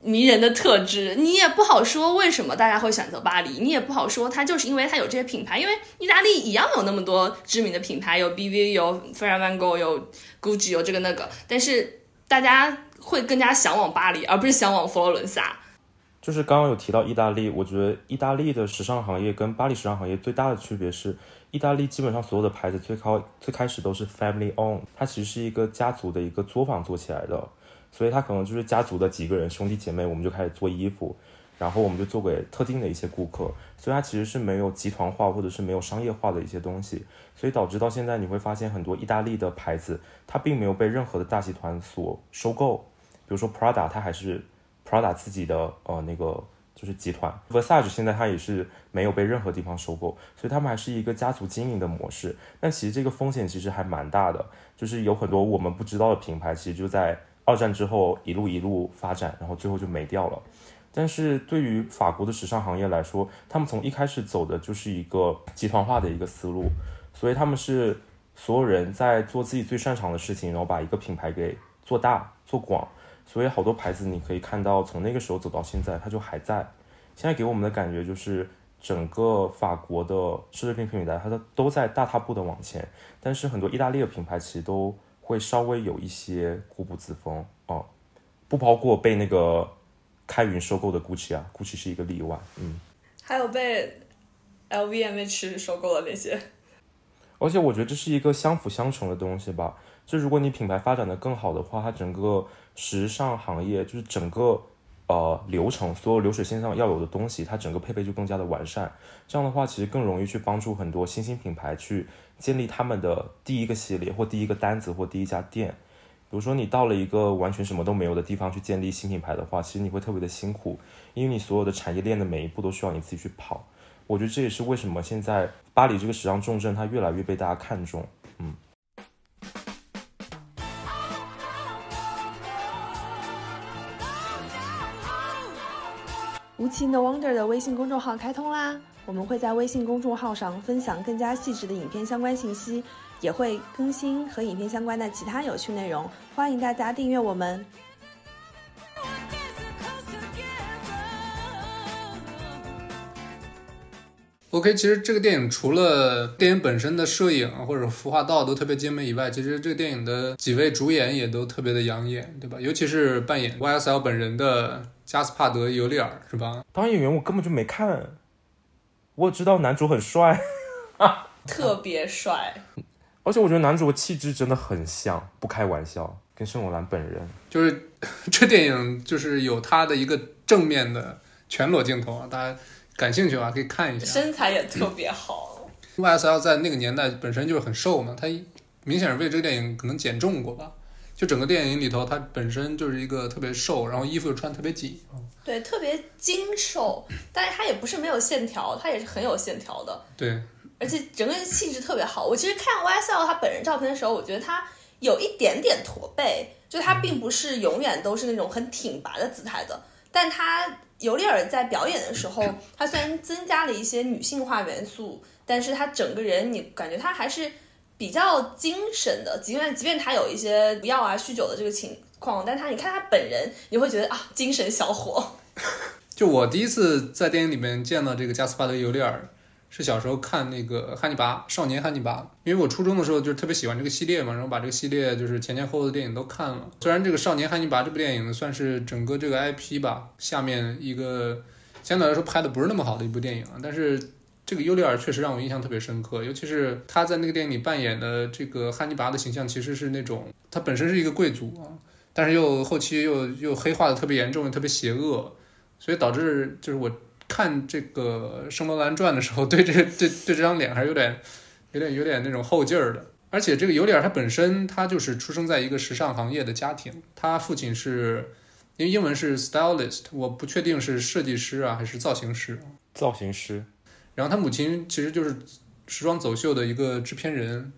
Speaker 1: 迷人的特质。你也不好说为什么大家会选择巴黎，你也不好说它就是因为它有这些品牌，因为意大利一样有那么多知名的品牌，有 BV，有 Ferragogo，有 Gucci，有这个那个，但是大家会更加向往巴黎，而不是向往佛罗伦萨。
Speaker 3: 就是刚刚有提到意大利，我觉得意大利的时尚行业跟巴黎时尚行业最大的区别是，意大利基本上所有的牌子最高最开始都是 family own，它其实是一个家族的一个作坊做起来的，所以它可能就是家族的几个人兄弟姐妹，我们就开始做衣服，然后我们就做给特定的一些顾客，所以它其实是没有集团化或者是没有商业化的一些东西，所以导致到现在你会发现很多意大利的牌子，它并没有被任何的大集团所收购，比如说 Prada，它还是 Prada 自己的呃那个就是集团，Versace 现在它也是没有被任何地方收购，所以他们还是一个家族经营的模式。但其实这个风险其实还蛮大的，就是有很多我们不知道的品牌，其实就在二战之后一路一路发展，然后最后就没掉了。但是对于法国的时尚行业来说，他们从一开始走的就是一个集团化的一个思路，所以他们是所有人在做自己最擅长的事情，然后把一个品牌给做大做广。所以好多牌子你可以看到，从那个时候走到现在，它就还在。现在给我们的感觉就是，整个法国的奢侈品品牌，它都都在大踏步的往前，但是很多意大利的品牌其实都会稍微有一些固步自封哦、不包括被那个开云收购的 GUCCI 啊，GUCCI 是一个例外。嗯，
Speaker 1: 还有被 LVMH 收购的那些，
Speaker 3: 而且我觉得这是一个相辅相成的东西吧。就如果你品牌发展的更好的话，它整个时尚行业就是整个呃流程，所有流水线上要有的东西，它整个配备就更加的完善。这样的话，其实更容易去帮助很多新兴品牌去建立他们的第一个系列或第一个单子或第一家店。比如说，你到了一个完全什么都没有的地方去建立新品牌的话，其实你会特别的辛苦，因为你所有的产业链的每一步都需要你自己去跑。我觉得这也是为什么现在巴黎这个时尚重镇它越来越被大家看重。嗯。
Speaker 1: 无情的 Wonder 的微信公众号开通啦！我们会在微信公众号上分享更加细致的影片相关信息。也会更新和影片相关的其他有趣内容，欢迎大家订阅我们。
Speaker 2: OK，其实这个电影除了电影本身的摄影或者服化道都特别精美以外，其实这个电影的几位主演也都特别的养眼，对吧？尤其是扮演 YSL 本人的加斯帕德·尤利尔，是吧？
Speaker 3: 当演员我根本就没看，我知道男主很帅，
Speaker 1: 特别帅。
Speaker 3: 而且我觉得男主的气质真的很像，不开玩笑，跟圣罗兰本人。
Speaker 2: 就是 这电影就是有他的一个正面的全裸镜头啊，大家感兴趣的话可以看一下。
Speaker 1: 身材也特别好。
Speaker 2: YSL 在那个年代本身就是很瘦嘛，他明显是为这个电影可能减重过吧。就整个电影里头，他本身就是一个特别瘦，然后衣服又穿特别紧。
Speaker 1: 对，特别精瘦，但是他也不是没有线条，他也是很有线条的。
Speaker 2: 对。
Speaker 1: 而且整个人气质特别好。我其实看 YSL 他本人照片的时候，我觉得他有一点点驼背，就他并不是永远都是那种很挺拔的姿态的。但他尤利尔在表演的时候，他虽然增加了一些女性化元素，但是他整个人你感觉他还是比较精神的。即便即便他有一些不要啊、酗酒的这个情况，但他你看他本人，你会觉得啊，精神小伙。
Speaker 2: 就我第一次在电影里面见到这个加斯帕德尤利尔。是小时候看那个汉尼拔，少年汉尼拔，因为我初中的时候就特别喜欢这个系列嘛，然后把这个系列就是前前后后的电影都看了。虽然这个少年汉尼拔这部电影算是整个这个 IP 吧下面一个相对来说拍的不是那么好的一部电影，但是这个尤利尔确实让我印象特别深刻，尤其是他在那个电影里扮演的这个汉尼拔的形象，其实是那种他本身是一个贵族啊，但是又后期又又黑化的特别严重，特别邪恶，所以导致就是我。看这个《圣罗兰传》的时候，对这对对这张脸还是有点、有点、有点那种后劲儿的。而且这个尤里尔他本身他就是出生在一个时尚行业的家庭，他父亲是因为英文是 stylist，我不确定是设计师啊还是造型师。
Speaker 3: 造型师。
Speaker 2: 然后他母亲其实就是时装走秀的一个制片人。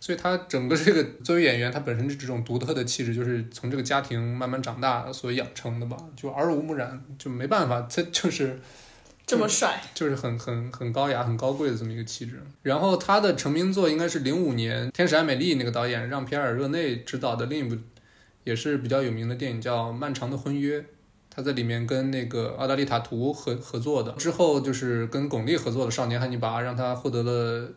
Speaker 2: 所以他整个这个作为演员，他本身的这种独特的气质，就是从这个家庭慢慢长大所养成的吧，就耳濡目染，就没办法，他就是。
Speaker 1: 这么帅，
Speaker 2: 就是很很很高雅、很高贵的这么一个气质。然后他的成名作应该是零五年《天使爱美丽》那个导演让皮埃尔热内执导的另一部，也是比较有名的电影，叫《漫长的婚约》。他在里面跟那个奥黛丽塔图合合作的，之后就是跟巩俐合作的《少年汉尼拔》，让他获得了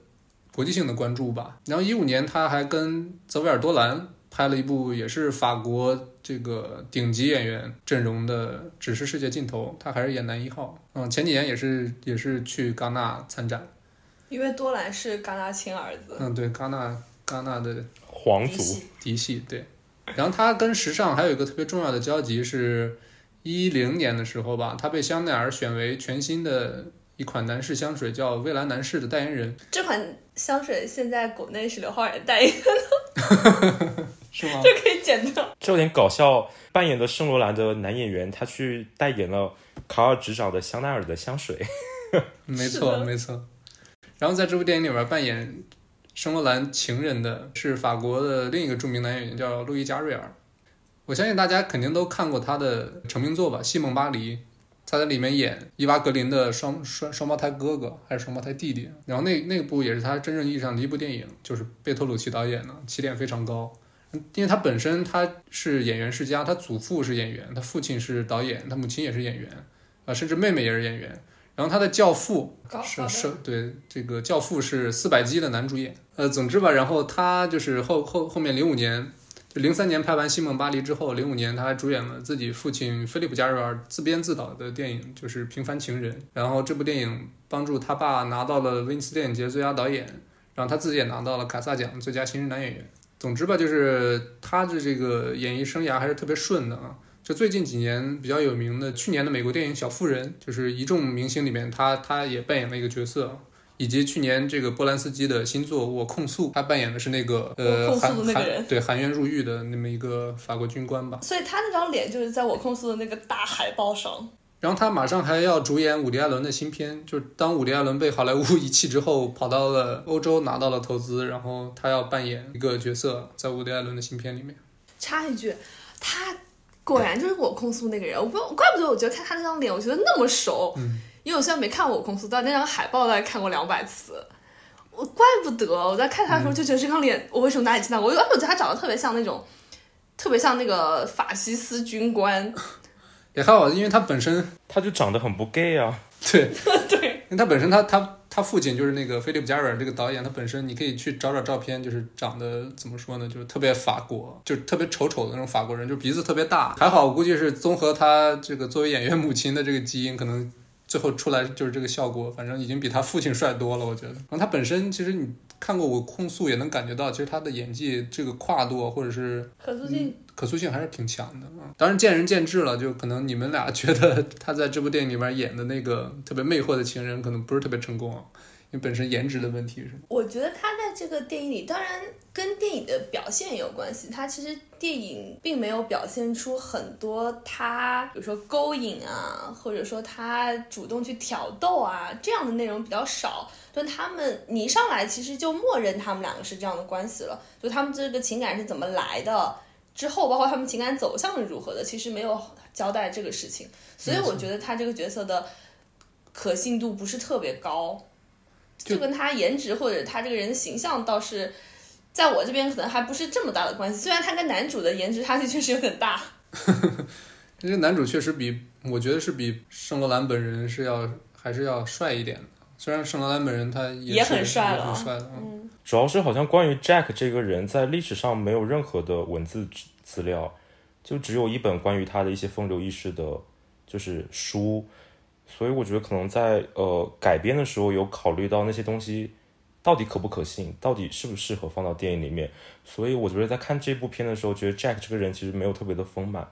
Speaker 2: 国际性的关注吧。然后一五年他还跟泽维尔多兰。拍了一部也是法国这个顶级演员阵容的《只是世界尽头》，他还是演男一号。嗯，前几年也是也是去戛纳参展，
Speaker 1: 因为多兰是戛纳亲儿子。
Speaker 2: 嗯，对，戛纳戛纳的
Speaker 3: 皇族
Speaker 2: 嫡系。对，然后他跟时尚还有一个特别重要的交集，是一零年的时候吧，他被香奈儿选为全新的一款男士香水叫蔚蓝男士的代言人。
Speaker 1: 这款香水现在国内是刘昊然代言的。
Speaker 2: 是吗？
Speaker 1: 这可以剪掉。
Speaker 3: 这有点搞笑。扮演的圣罗兰的男演员，他去代言了卡尔执掌的香奈儿的香水。
Speaker 2: 没错，没错。然后在这部电影里边扮演圣罗兰情人的是法国的另一个著名男演员，叫路易加瑞尔。我相信大家肯定都看过他的成名作吧，《西蒙巴黎》。他在里面演伊娃格林的双双双胞胎哥哥还是双胞胎弟弟。然后那那部也是他真正意义上的一部电影，就是贝托鲁奇导演的，起点非常高。因为他本身他是演员世家，他祖父是演员，他父亲是导演，他母亲也是演员，啊，甚至妹妹也是演员。然后他的教父是是，对，这个教父是四百集的男主演。呃，总之吧，然后他就是后后后面零五年就零三年拍完《西蒙巴黎》之后，零五年他还主演了自己父亲菲利普·加瑞尔自编自导的电影，就是《平凡情人》。然后这部电影帮助他爸拿到了威尼斯电影节最佳导演，然后他自己也拿到了卡萨奖最佳新人男演员。总之吧，就是他的这个演艺生涯还是特别顺的啊。就最近几年比较有名的，去年的美国电影《小妇人》，就是一众明星里面，他他也扮演了一个角色，以及去年这个波兰斯基的新作《我控诉》，他扮演的是那个呃
Speaker 1: 控诉的那个人
Speaker 2: 对含冤入狱的那么一个法国军官吧。
Speaker 1: 所以他那张脸就是在我控诉的那个大海报上。
Speaker 2: 然后他马上还要主演伍迪·艾伦的新片，就是当伍迪·艾伦被好莱坞 遗弃之后，跑到了欧洲拿到了投资，然后他要扮演一个角色，在伍迪·艾伦的新片里面。
Speaker 1: 插一句，他果然就是我控诉那个人，我不怪不得我觉得看他那张脸，我觉得那么熟。
Speaker 2: 嗯，
Speaker 1: 因为我虽然没看过我控诉，但那张海报大概看过两百次。我怪不得我在看他的时候就觉得这张脸，我为什么哪里见到过？因为我觉得他长得特别像那种，特别像那个法西斯军官。
Speaker 2: 也还好，因为他本身
Speaker 3: 他就长得很不 gay 啊。
Speaker 2: 对，
Speaker 1: 对，
Speaker 2: 因为他本身他他他父亲就是那个菲利普·加瑞尔这个导演，他本身你可以去找找照片，就是长得怎么说呢，就是特别法国，就是特别丑丑的那种法国人，就鼻子特别大。还好，我估计是综合他这个作为演员母亲的这个基因，可能最后出来就是这个效果。反正已经比他父亲帅多了，我觉得。然后他本身其实你看过我控诉也能感觉到，其实他的演技这个跨度或者是
Speaker 1: 可塑性
Speaker 2: 可塑性还是挺强的啊。当然见仁见智了，就可能你们俩觉得他在这部电影里面演的那个特别魅惑的情人，可能不是特别成功啊，因为本身颜值的问题是吗？
Speaker 1: 我觉得他在这个电影里，当然跟电影的表现也有关系。他其实电影并没有表现出很多他，比如说勾引啊，或者说他主动去挑逗啊这样的内容比较少。但他们，你一上来其实就默认他们两个是这样的关系了。就他们这个情感是怎么来的，之后包括他们情感走向是如何的，其实没有交代这个事情。所以我觉得他这个角色的可信度不是特别高。就跟他颜值或者他这个人的形象倒是，在我这边可能还不是这么大的关系。虽然他跟男主的颜值差距确实有点大，
Speaker 2: 这个男主确实比我觉得是比圣罗兰本人是要还是要帅一点的。虽然圣罗兰本人他也
Speaker 1: 也很帅了
Speaker 2: 也很帅的，
Speaker 1: 嗯，
Speaker 3: 主要是好像关于 Jack 这个人，在历史上没有任何的文字资资料，就只有一本关于他的一些风流轶事的，就是书。所以我觉得可能在呃改编的时候有考虑到那些东西到底可不可信，到底适不适合放到电影里面。所以我觉得在看这部片的时候，觉得 Jack 这个人其实没有特别的丰满。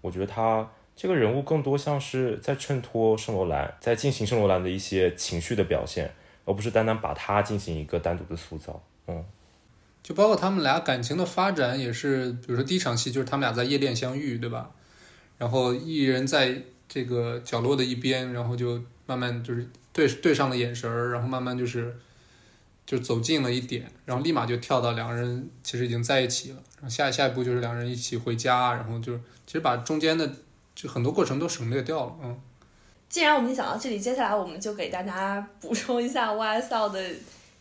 Speaker 3: 我觉得他这个人物更多像是在衬托圣罗兰，在进行圣罗兰的一些情绪的表现，而不是单单把他进行一个单独的塑造。嗯，
Speaker 2: 就包括他们俩感情的发展也是，比如说第一场戏就是他们俩在夜店相遇，对吧？然后一人在这个角落的一边，然后就慢慢就是对对上了眼神儿，然后慢慢就是就走近了一点，然后立马就跳到两个人其实已经在一起了。然后下下一步就是两人一起回家，然后就是其实把中间的就很多过程都省略掉了，嗯。
Speaker 1: 既然我们讲到这里，接下来我们就给大家 补充一下 YSL 的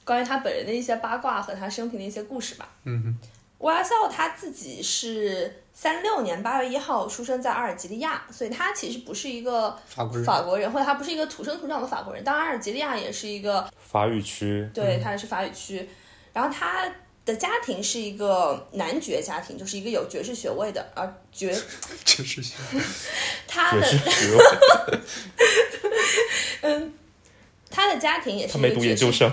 Speaker 1: 关于他本人的一些八卦和他生平的一些故事吧。
Speaker 2: 嗯哼，
Speaker 1: YSL 他自己是三六年八月一号出生在阿尔及利亚，所以他其实不是一个
Speaker 2: 法国人，
Speaker 1: 法国人，或者他不是一个土生土长的法国人。当然，阿尔及利亚也是一个
Speaker 3: 法语区，
Speaker 1: 对，他也是法语区。然后他的家庭是一个男爵家庭，就是一个有爵士学位的，啊爵
Speaker 3: 爵士学位，
Speaker 1: 嗯，他的家庭也是
Speaker 3: 他没读研究生。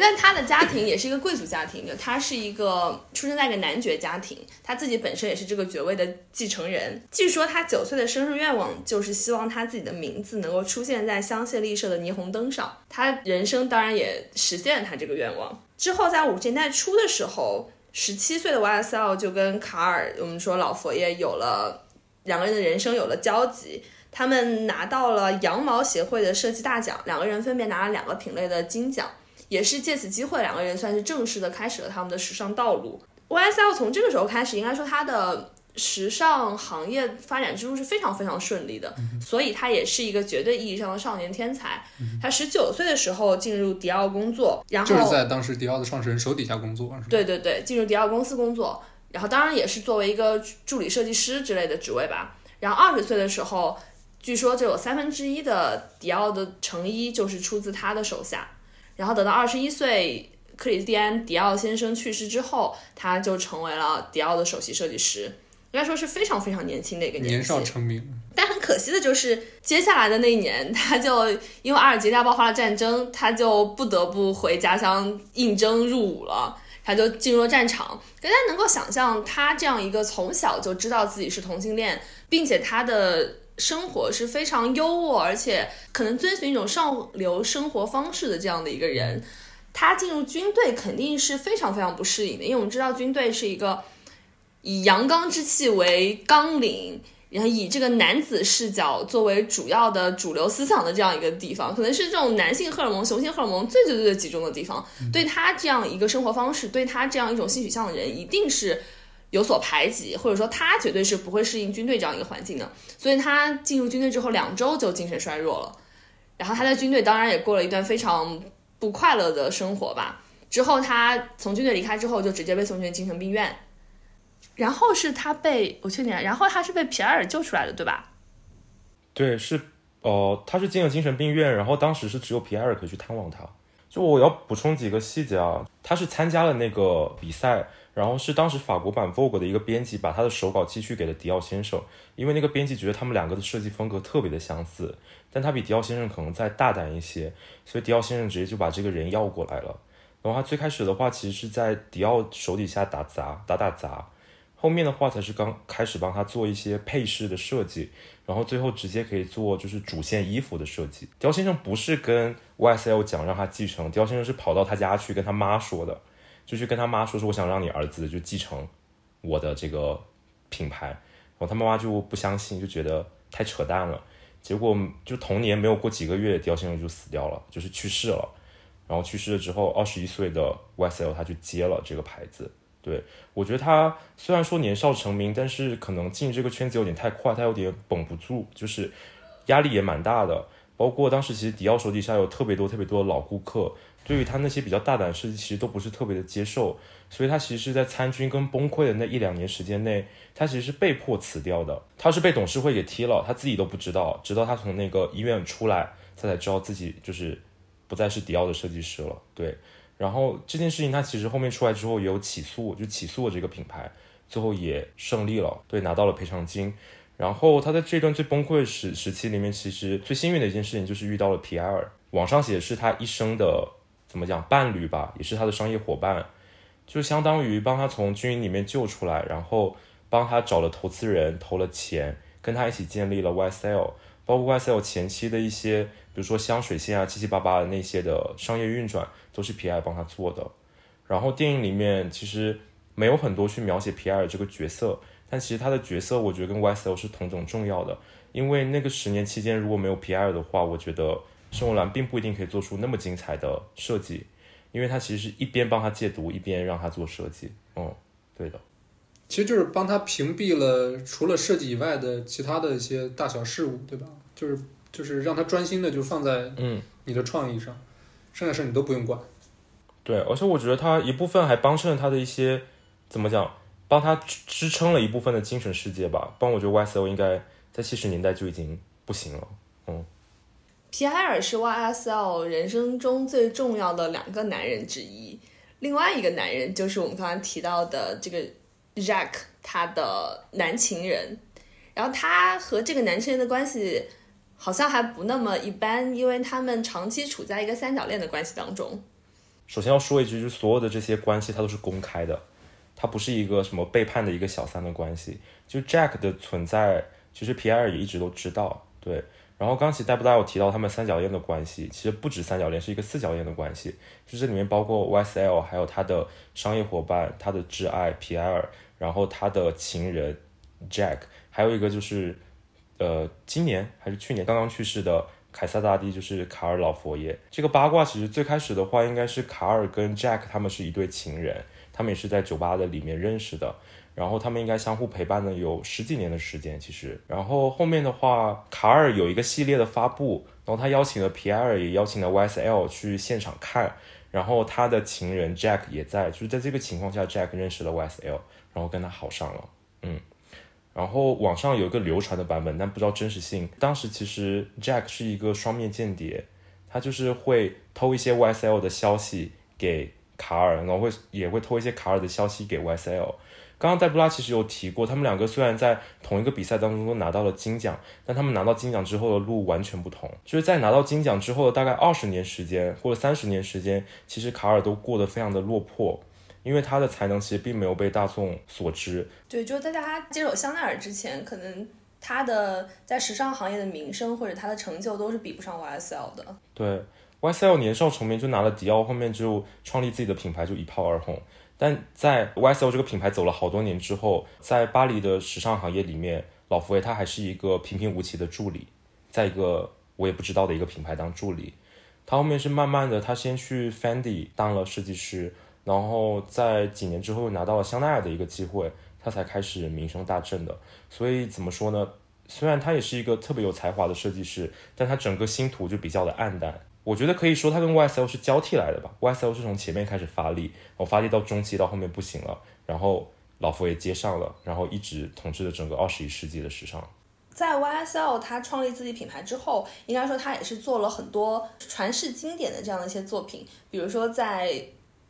Speaker 1: 但他的家庭也是一个贵族家庭，就他是一个出生在一个男爵家庭，他自己本身也是这个爵位的继承人。据说他九岁的生日愿望就是希望他自己的名字能够出现在香榭丽舍的霓虹灯上。他人生当然也实现了他这个愿望。之后在五十年代初的时候，十七岁的 YSL 就跟卡尔，我们说老佛爷有了两个人的人生有了交集。他们拿到了羊毛协会的设计大奖，两个人分别拿了两个品类的金奖。也是借此机会，两个人算是正式的开始了他们的时尚道路。YSL 从这个时候开始，应该说他的时尚行业发展之路是非常非常顺利的，所以他也是一个绝对意义上的少年天才。他十九岁的时候进入迪奥工作，然后
Speaker 2: 就是在当时迪奥的创始人手底下工作，
Speaker 1: 对对对，进入迪奥公司工作，然后当然也是作为一个助理设计师之类的职位吧。然后二十岁的时候，据说就有三分之一的迪奥的成衣就是出自他的手下。然后等到二十一岁克里斯蒂安·迪奥先生去世之后，他就成为了迪奥的首席设计师，应该说是非常非常年轻的一个
Speaker 2: 年
Speaker 1: 纪。
Speaker 2: 少成名。
Speaker 1: 但很可惜的就是，接下来的那一年，他就因为阿尔及利亚爆发了战争，他就不得不回家乡应征入伍了。他就进入了战场。大家能够想象，他这样一个从小就知道自己是同性恋，并且他的生活是非常优渥，而且可能遵循一种上流生活方式的这样的一个人，他进入军队肯定是非常非常不适应的，因为我们知道军队是一个以阳刚之气为纲领。然后以这个男子视角作为主要的主流思想的这样一个地方，可能是这种男性荷尔蒙、雄性荷尔蒙最最最集中的地方。对他这样一个生活方式，对他这样一种性取向的人，一定是有所排挤，或者说他绝对是不会适应军队这样一个环境的。所以他进入军队之后，两周就精神衰弱了。然后他在军队当然也过了一段非常不快乐的生活吧。之后他从军队离开之后，就直接被送进精神病院。然后是他被我确定，然后他是被皮埃尔救出来的，对吧？
Speaker 3: 对，是哦，他是进了精神病院，然后当时是只有皮埃尔可以去探望他。就我要补充几个细节啊，他是参加了那个比赛，然后是当时法国版 Vogue 的一个编辑把他的手稿寄去给了迪奥先生，因为那个编辑觉得他们两个的设计风格特别的相似，但他比迪奥先生可能再大胆一些，所以迪奥先生直接就把这个人要过来了。然后他最开始的话，其实是在迪奥手底下打杂，打打杂。后面的话才是刚开始帮他做一些配饰的设计，然后最后直接可以做就是主线衣服的设计。迪奥先生不是跟 YSL 讲让他继承，迪奥先生是跑到他家去跟他妈说的，就去跟他妈说说我想让你儿子就继承我的这个品牌，然后他妈妈就不相信，就觉得太扯淡了。结果就同年没有过几个月，刁先生就死掉了，就是去世了。然后去世了之后，二十一岁的 YSL 他就接了这个牌子。对，我觉得他虽然说年少成名，但是可能进这个圈子有点太快，他有点绷不住，就是压力也蛮大的。包括当时其实迪奥手底下有特别多特别多的老顾客，对于他那些比较大胆设计，其实都不是特别的接受。所以他其实是在参军跟崩溃的那一两年时间内，他其实是被迫辞掉的。他是被董事会给踢了，他自己都不知道，直到他从那个医院出来，他才知道自己就是不再是迪奥的设计师了。对。然后这件事情，他其实后面出来之后也有起诉，就起诉了这个品牌，最后也胜利了，对，拿到了赔偿金。然后他在这段最崩溃时时期里面，其实最幸运的一件事情就是遇到了皮埃尔，网上写的是他一生的怎么讲伴侣吧，也是他的商业伙伴，就相当于帮他从军营里面救出来，然后帮他找了投资人，投了钱，跟他一起建立了 YSL，包括 YSL 前期的一些。比如说香水线啊，七七八八的那些的商业运转都是皮埃尔帮他做的。然后电影里面其实没有很多去描写皮埃尔这个角色，但其实他的角色我觉得跟 YSL 是同等重要的。因为那个十年期间如果没有皮埃尔的话，我觉得圣罗兰并不一定可以做出那么精彩的设计，因为他其实是一边帮他戒毒，一边让他做设计。嗯，对的。
Speaker 2: 其实就是帮他屏蔽了除了设计以外的其他的一些大小事物，对吧？就是。就是让他专心的就放在嗯你的创意上，剩下事你都不用管。
Speaker 3: 对，而且我觉得他一部分还帮衬了他的一些怎么讲，帮他支撑了一部分的精神世界吧。帮我觉得 YSL 应该在七十年代就已经不行了。嗯，
Speaker 1: 皮埃尔是 YSL 人生中最重要的两个男人之一，另外一个男人就是我们刚才提到的这个 Jack，他的男情人。然后他和这个男情人的关系。好像还不那么一般，因为他们长期处在一个三角恋的关系当中。
Speaker 3: 首先要说一句，就是所有的这些关系它都是公开的，它不是一个什么背叛的一个小三的关系。就 Jack 的存在，其实皮埃尔也一直都知道。对，然后刚起带不戴有提到他们三角恋的关系，其实不止三角恋，是一个四角恋的关系。就这里面包括 YSL，还有他的商业伙伴，他的挚爱皮埃尔，然后他的情人 Jack，还有一个就是。呃，今年还是去年刚刚去世的凯撒大帝就是卡尔老佛爷。这个八卦其实最开始的话，应该是卡尔跟 Jack 他们是一对情人，他们也是在酒吧的里面认识的。然后他们应该相互陪伴了有十几年的时间，其实。然后后面的话，卡尔有一个系列的发布，然后他邀请了皮埃尔，也邀请了 YSL 去现场看。然后他的情人 Jack 也在，就是在这个情况下，Jack 认识了 YSL，然后跟他好上了。嗯。然后网上有一个流传的版本，但不知道真实性。当时其实 Jack 是一个双面间谍，他就是会偷一些 YSL 的消息给卡尔，然后会也会偷一些卡尔的消息给 YSL。刚刚黛布拉其实有提过，他们两个虽然在同一个比赛当中都拿到了金奖，但他们拿到金奖之后的路完全不同。就是在拿到金奖之后的大概二十年时间或者三十年时间，其实卡尔都过得非常的落魄，因为他的才能其实并没有被大众所知。
Speaker 1: 对，就在他接手香奈儿之前，可能他的在时尚行业的名声或者他的成就都是比不上 YSL 的。
Speaker 3: 对，YSL 年少成名就拿了迪奥，后面就创立自己的品牌就一炮而红。但在 YSL 这个品牌走了好多年之后，在巴黎的时尚行业里面，老佛爷他还是一个平平无奇的助理，在一个我也不知道的一个品牌当助理。他后面是慢慢的，他先去 Fendi 当了设计师，然后在几年之后拿到了香奈儿的一个机会，他才开始名声大振的。所以怎么说呢？虽然他也是一个特别有才华的设计师，但他整个星途就比较的暗淡。我觉得可以说，它跟 YSL 是交替来的吧。YSL 是从前面开始发力，我发力到中期，到后面不行了，然后老佛爷接上了，然后一直统治了整个二十一世纪的时尚。
Speaker 1: 在 YSL 他创立自己品牌之后，应该说他也是做了很多传世经典的这样的一些作品，比如说在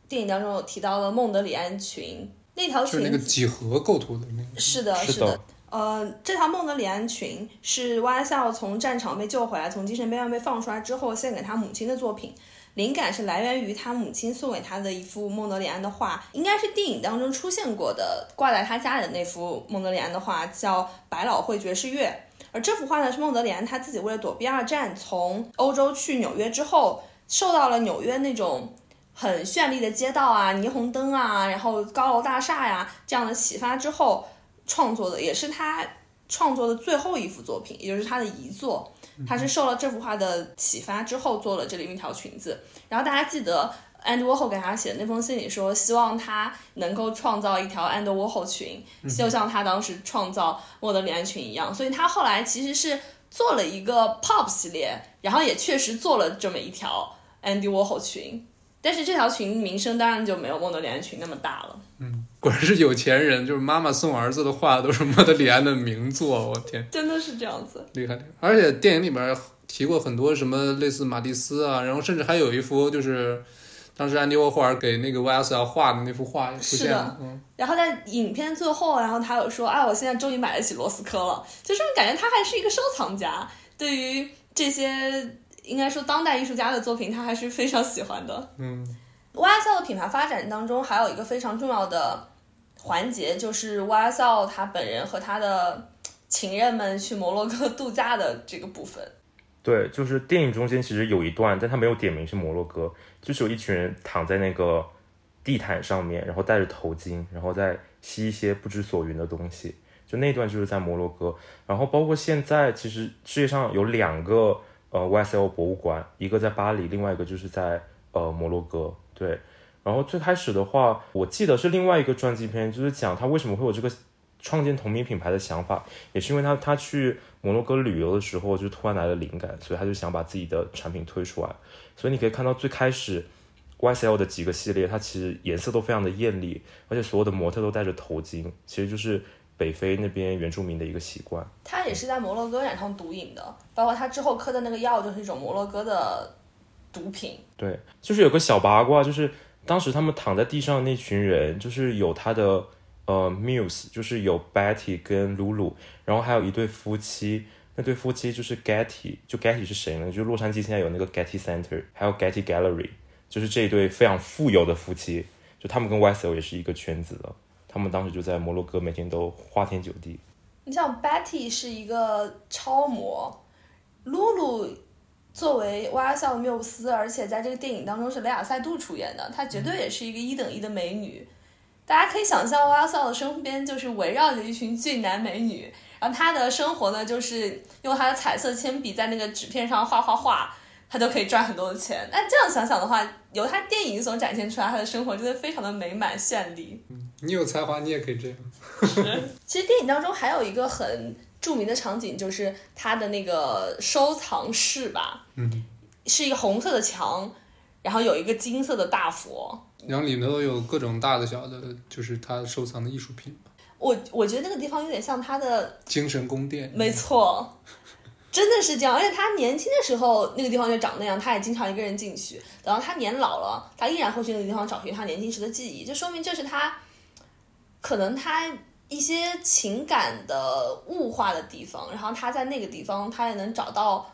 Speaker 1: 电影当中有提到了孟德里安裙那条裙，
Speaker 2: 就是那个几何构图的那个。
Speaker 1: 是的，
Speaker 3: 是的。
Speaker 1: 呃，这条孟德里安裙是 YSL 从战场被救回来，从精神病院被放出来之后献给他母亲的作品。灵感是来源于他母亲送给他的一幅孟德里安的画，应该是电影当中出现过的，挂在他家里的那幅孟德里安的画，叫《百老汇爵士乐》。而这幅画呢，是孟德里安他自己为了躲避二战，从欧洲去纽约之后，受到了纽约那种很绚丽的街道啊、霓虹灯啊，然后高楼大厦呀这样的启发之后。创作的也是他创作的最后一幅作品，也就是他的遗作。他是受了这幅画的启发之后做了这里一条裙子。然后大家记得 Andy Warhol 给他写的那封信里说，希望他能够创造一条 Andy Warhol 裙，就像他当时创造莫德里安裙一样。所以他后来其实是做了一个 Pop 系列，然后也确实做了这么一条 Andy Warhol 裙。但是这条裙名声当然就没有莫德里安裙那么大了。
Speaker 2: 嗯。果然是有钱人，就是妈妈送儿子的画都是莫德里安的名作，我天，
Speaker 1: 真的是这样子，
Speaker 2: 厉害厉害！而且电影里面提过很多什么类似马蒂斯啊，然后甚至还有一幅就是当时安迪沃霍尔给那个 YSL 画的那幅画也出现了。嗯，
Speaker 1: 然后在影片最后，然后他有说：“哎，我现在终于买得起罗斯科了。”就是感觉他还是一个收藏家，对于这些应该说当代艺术家的作品，他还是非常喜欢的。
Speaker 2: 嗯
Speaker 1: ，YSL 的品牌发展当中还有一个非常重要的。环节就是 YSL 他本人和他的情人们去摩洛哥度假的这个部分。
Speaker 3: 对，就是电影中间其实有一段，但他没有点名是摩洛哥，就是有一群人躺在那个地毯上面，然后戴着头巾，然后在吸一些不知所云的东西。就那段就是在摩洛哥，然后包括现在，其实世界上有两个呃 YSL 博物馆，一个在巴黎，另外一个就是在呃摩洛哥。对。然后最开始的话，我记得是另外一个传记片，就是讲他为什么会有这个创建同名品牌的想法，也是因为他他去摩洛哥旅游的时候，就突然来了灵感，所以他就想把自己的产品推出来。所以你可以看到最开始 YSL 的几个系列，它其实颜色都非常的艳丽，而且所有的模特都戴着头巾，其实就是北非那边原住民的一个习惯。
Speaker 1: 他也是在摩洛哥染上毒瘾的，包括他之后嗑的那个药就是一种摩洛哥的毒品。
Speaker 3: 对，就是有个小八卦，就是。当时他们躺在地上的那群人，就是有他的呃 Muse，就是有 Betty 跟 Lulu，然后还有一对夫妻，那对夫妻就是 Getty，就 Getty 是谁呢？就洛杉矶现在有那个 Getty Center，还有 Getty Gallery，就是这一对非常富有的夫妻，就他们跟 YSL 也是一个圈子的，他们当时就在摩洛哥每天都花天酒地。
Speaker 1: 你像 Betty 是一个超模，Lulu。作为 YSL 的缪斯，而且在这个电影当中是雷亚塞杜出演的，她绝对也是一个一等一的美女。大家可以想象 YSL 的身边就是围绕着一群俊男美女，然后她的生活呢就是用她的彩色铅笔在那个纸片上画画画，她就可以赚很多的钱。那这样想想的话，由她电影所展现出来她的生活真的非常的美满绚丽。
Speaker 2: 嗯，你有才华，你也可以这样。
Speaker 1: 其实电影当中还有一个很。著名的场景就是他的那个收藏室吧，
Speaker 2: 嗯，
Speaker 1: 是一个红色的墙，然后有一个金色的大佛，
Speaker 2: 然后里头有各种大的小的，就是他收藏的艺术品。
Speaker 1: 我我觉得那个地方有点像他的
Speaker 2: 精神宫殿，
Speaker 1: 没错。真的是这样，而且他年轻的时候那个地方就长那样，他也经常一个人进去。等到他年老了，他依然会去那个地方找寻他年轻时的记忆，就说明这是他可能他一些情感的物化的地方，然后他在那个地方他也能找到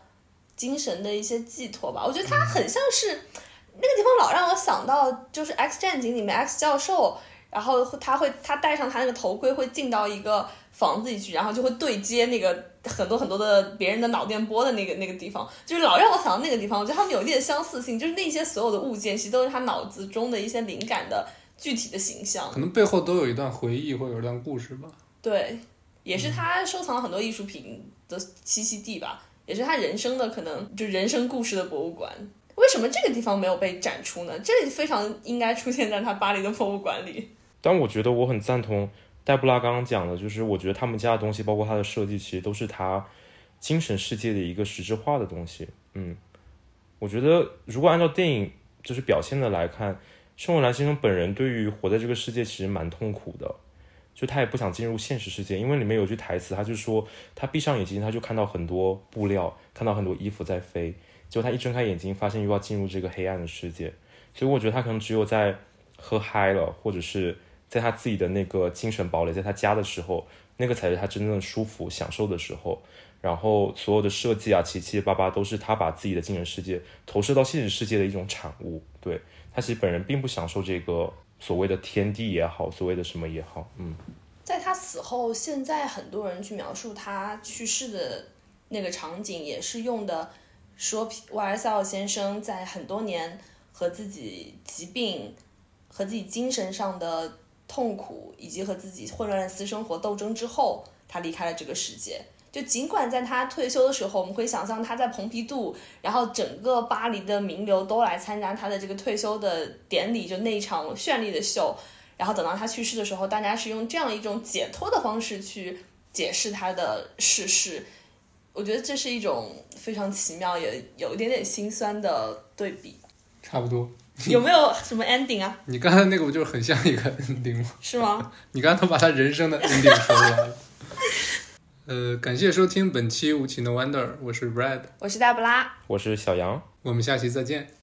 Speaker 1: 精神的一些寄托吧。我觉得他很像是那个地方，老让我想到就是《X 战警》里面 X 教授，然后他会他戴上他那个头盔会进到一个房子里去，然后就会对接那个。很多很多的别人的脑电波的那个那个地方，就是老让我想到那个地方。我觉得他们有一点相似性，就是那些所有的物件，其实都是他脑子中的一些灵感的具体的形象。
Speaker 2: 可能背后都有一段回忆或者有一段故事吧。
Speaker 1: 对，也是他收藏了很多艺术品的栖息地吧，也是他人生的可能就人生故事的博物馆。为什么这个地方没有被展出呢？这里非常应该出现在他巴黎的博物馆里。
Speaker 3: 但我觉得我很赞同。黛布拉刚刚讲的，就是我觉得他们家的东西，包括他的设计，其实都是他精神世界的一个实质化的东西。嗯，我觉得如果按照电影就是表现的来看，圣文兰先生本人对于活在这个世界其实蛮痛苦的，就他也不想进入现实世界，因为里面有句台词，他就说他闭上眼睛，他就看到很多布料，看到很多衣服在飞，结果他一睁开眼睛，发现又要进入这个黑暗的世界，所以我觉得他可能只有在喝嗨了，或者是。在他自己的那个精神堡垒，在他家的时候，那个才是他真正的舒服、享受的时候。然后所有的设计啊，七七八八都是他把自己的精神世界投射到现实世界的一种产物。对他其实本人并不享受这个所谓的天地也好，所谓的什么也好。嗯，
Speaker 1: 在他死后，现在很多人去描述他去世的那个场景，也是用的说 YSL 先生在很多年和自己疾病和自己精神上的。痛苦以及和自己混乱的私生活斗争之后，他离开了这个世界。就尽管在他退休的时候，我们会想象他在蓬皮杜，然后整个巴黎的名流都来参加他的这个退休的典礼，就那一场绚丽的秀。然后等到他去世的时候，大家是用这样一种解脱的方式去解释他的逝世。我觉得这是一种非常奇妙，也有一点点心酸的对比。
Speaker 2: 差不多。
Speaker 1: 有没有什么 ending 啊？
Speaker 2: 你刚才那个不就是很像一个 ending 吗？
Speaker 1: 是吗？
Speaker 2: 你刚才都把他人生的 ending 说出来了。呃，感谢收听本期无情的 Wonder，我是 Red，
Speaker 1: 我是大布拉，
Speaker 3: 我是小杨，
Speaker 2: 我们下期再见。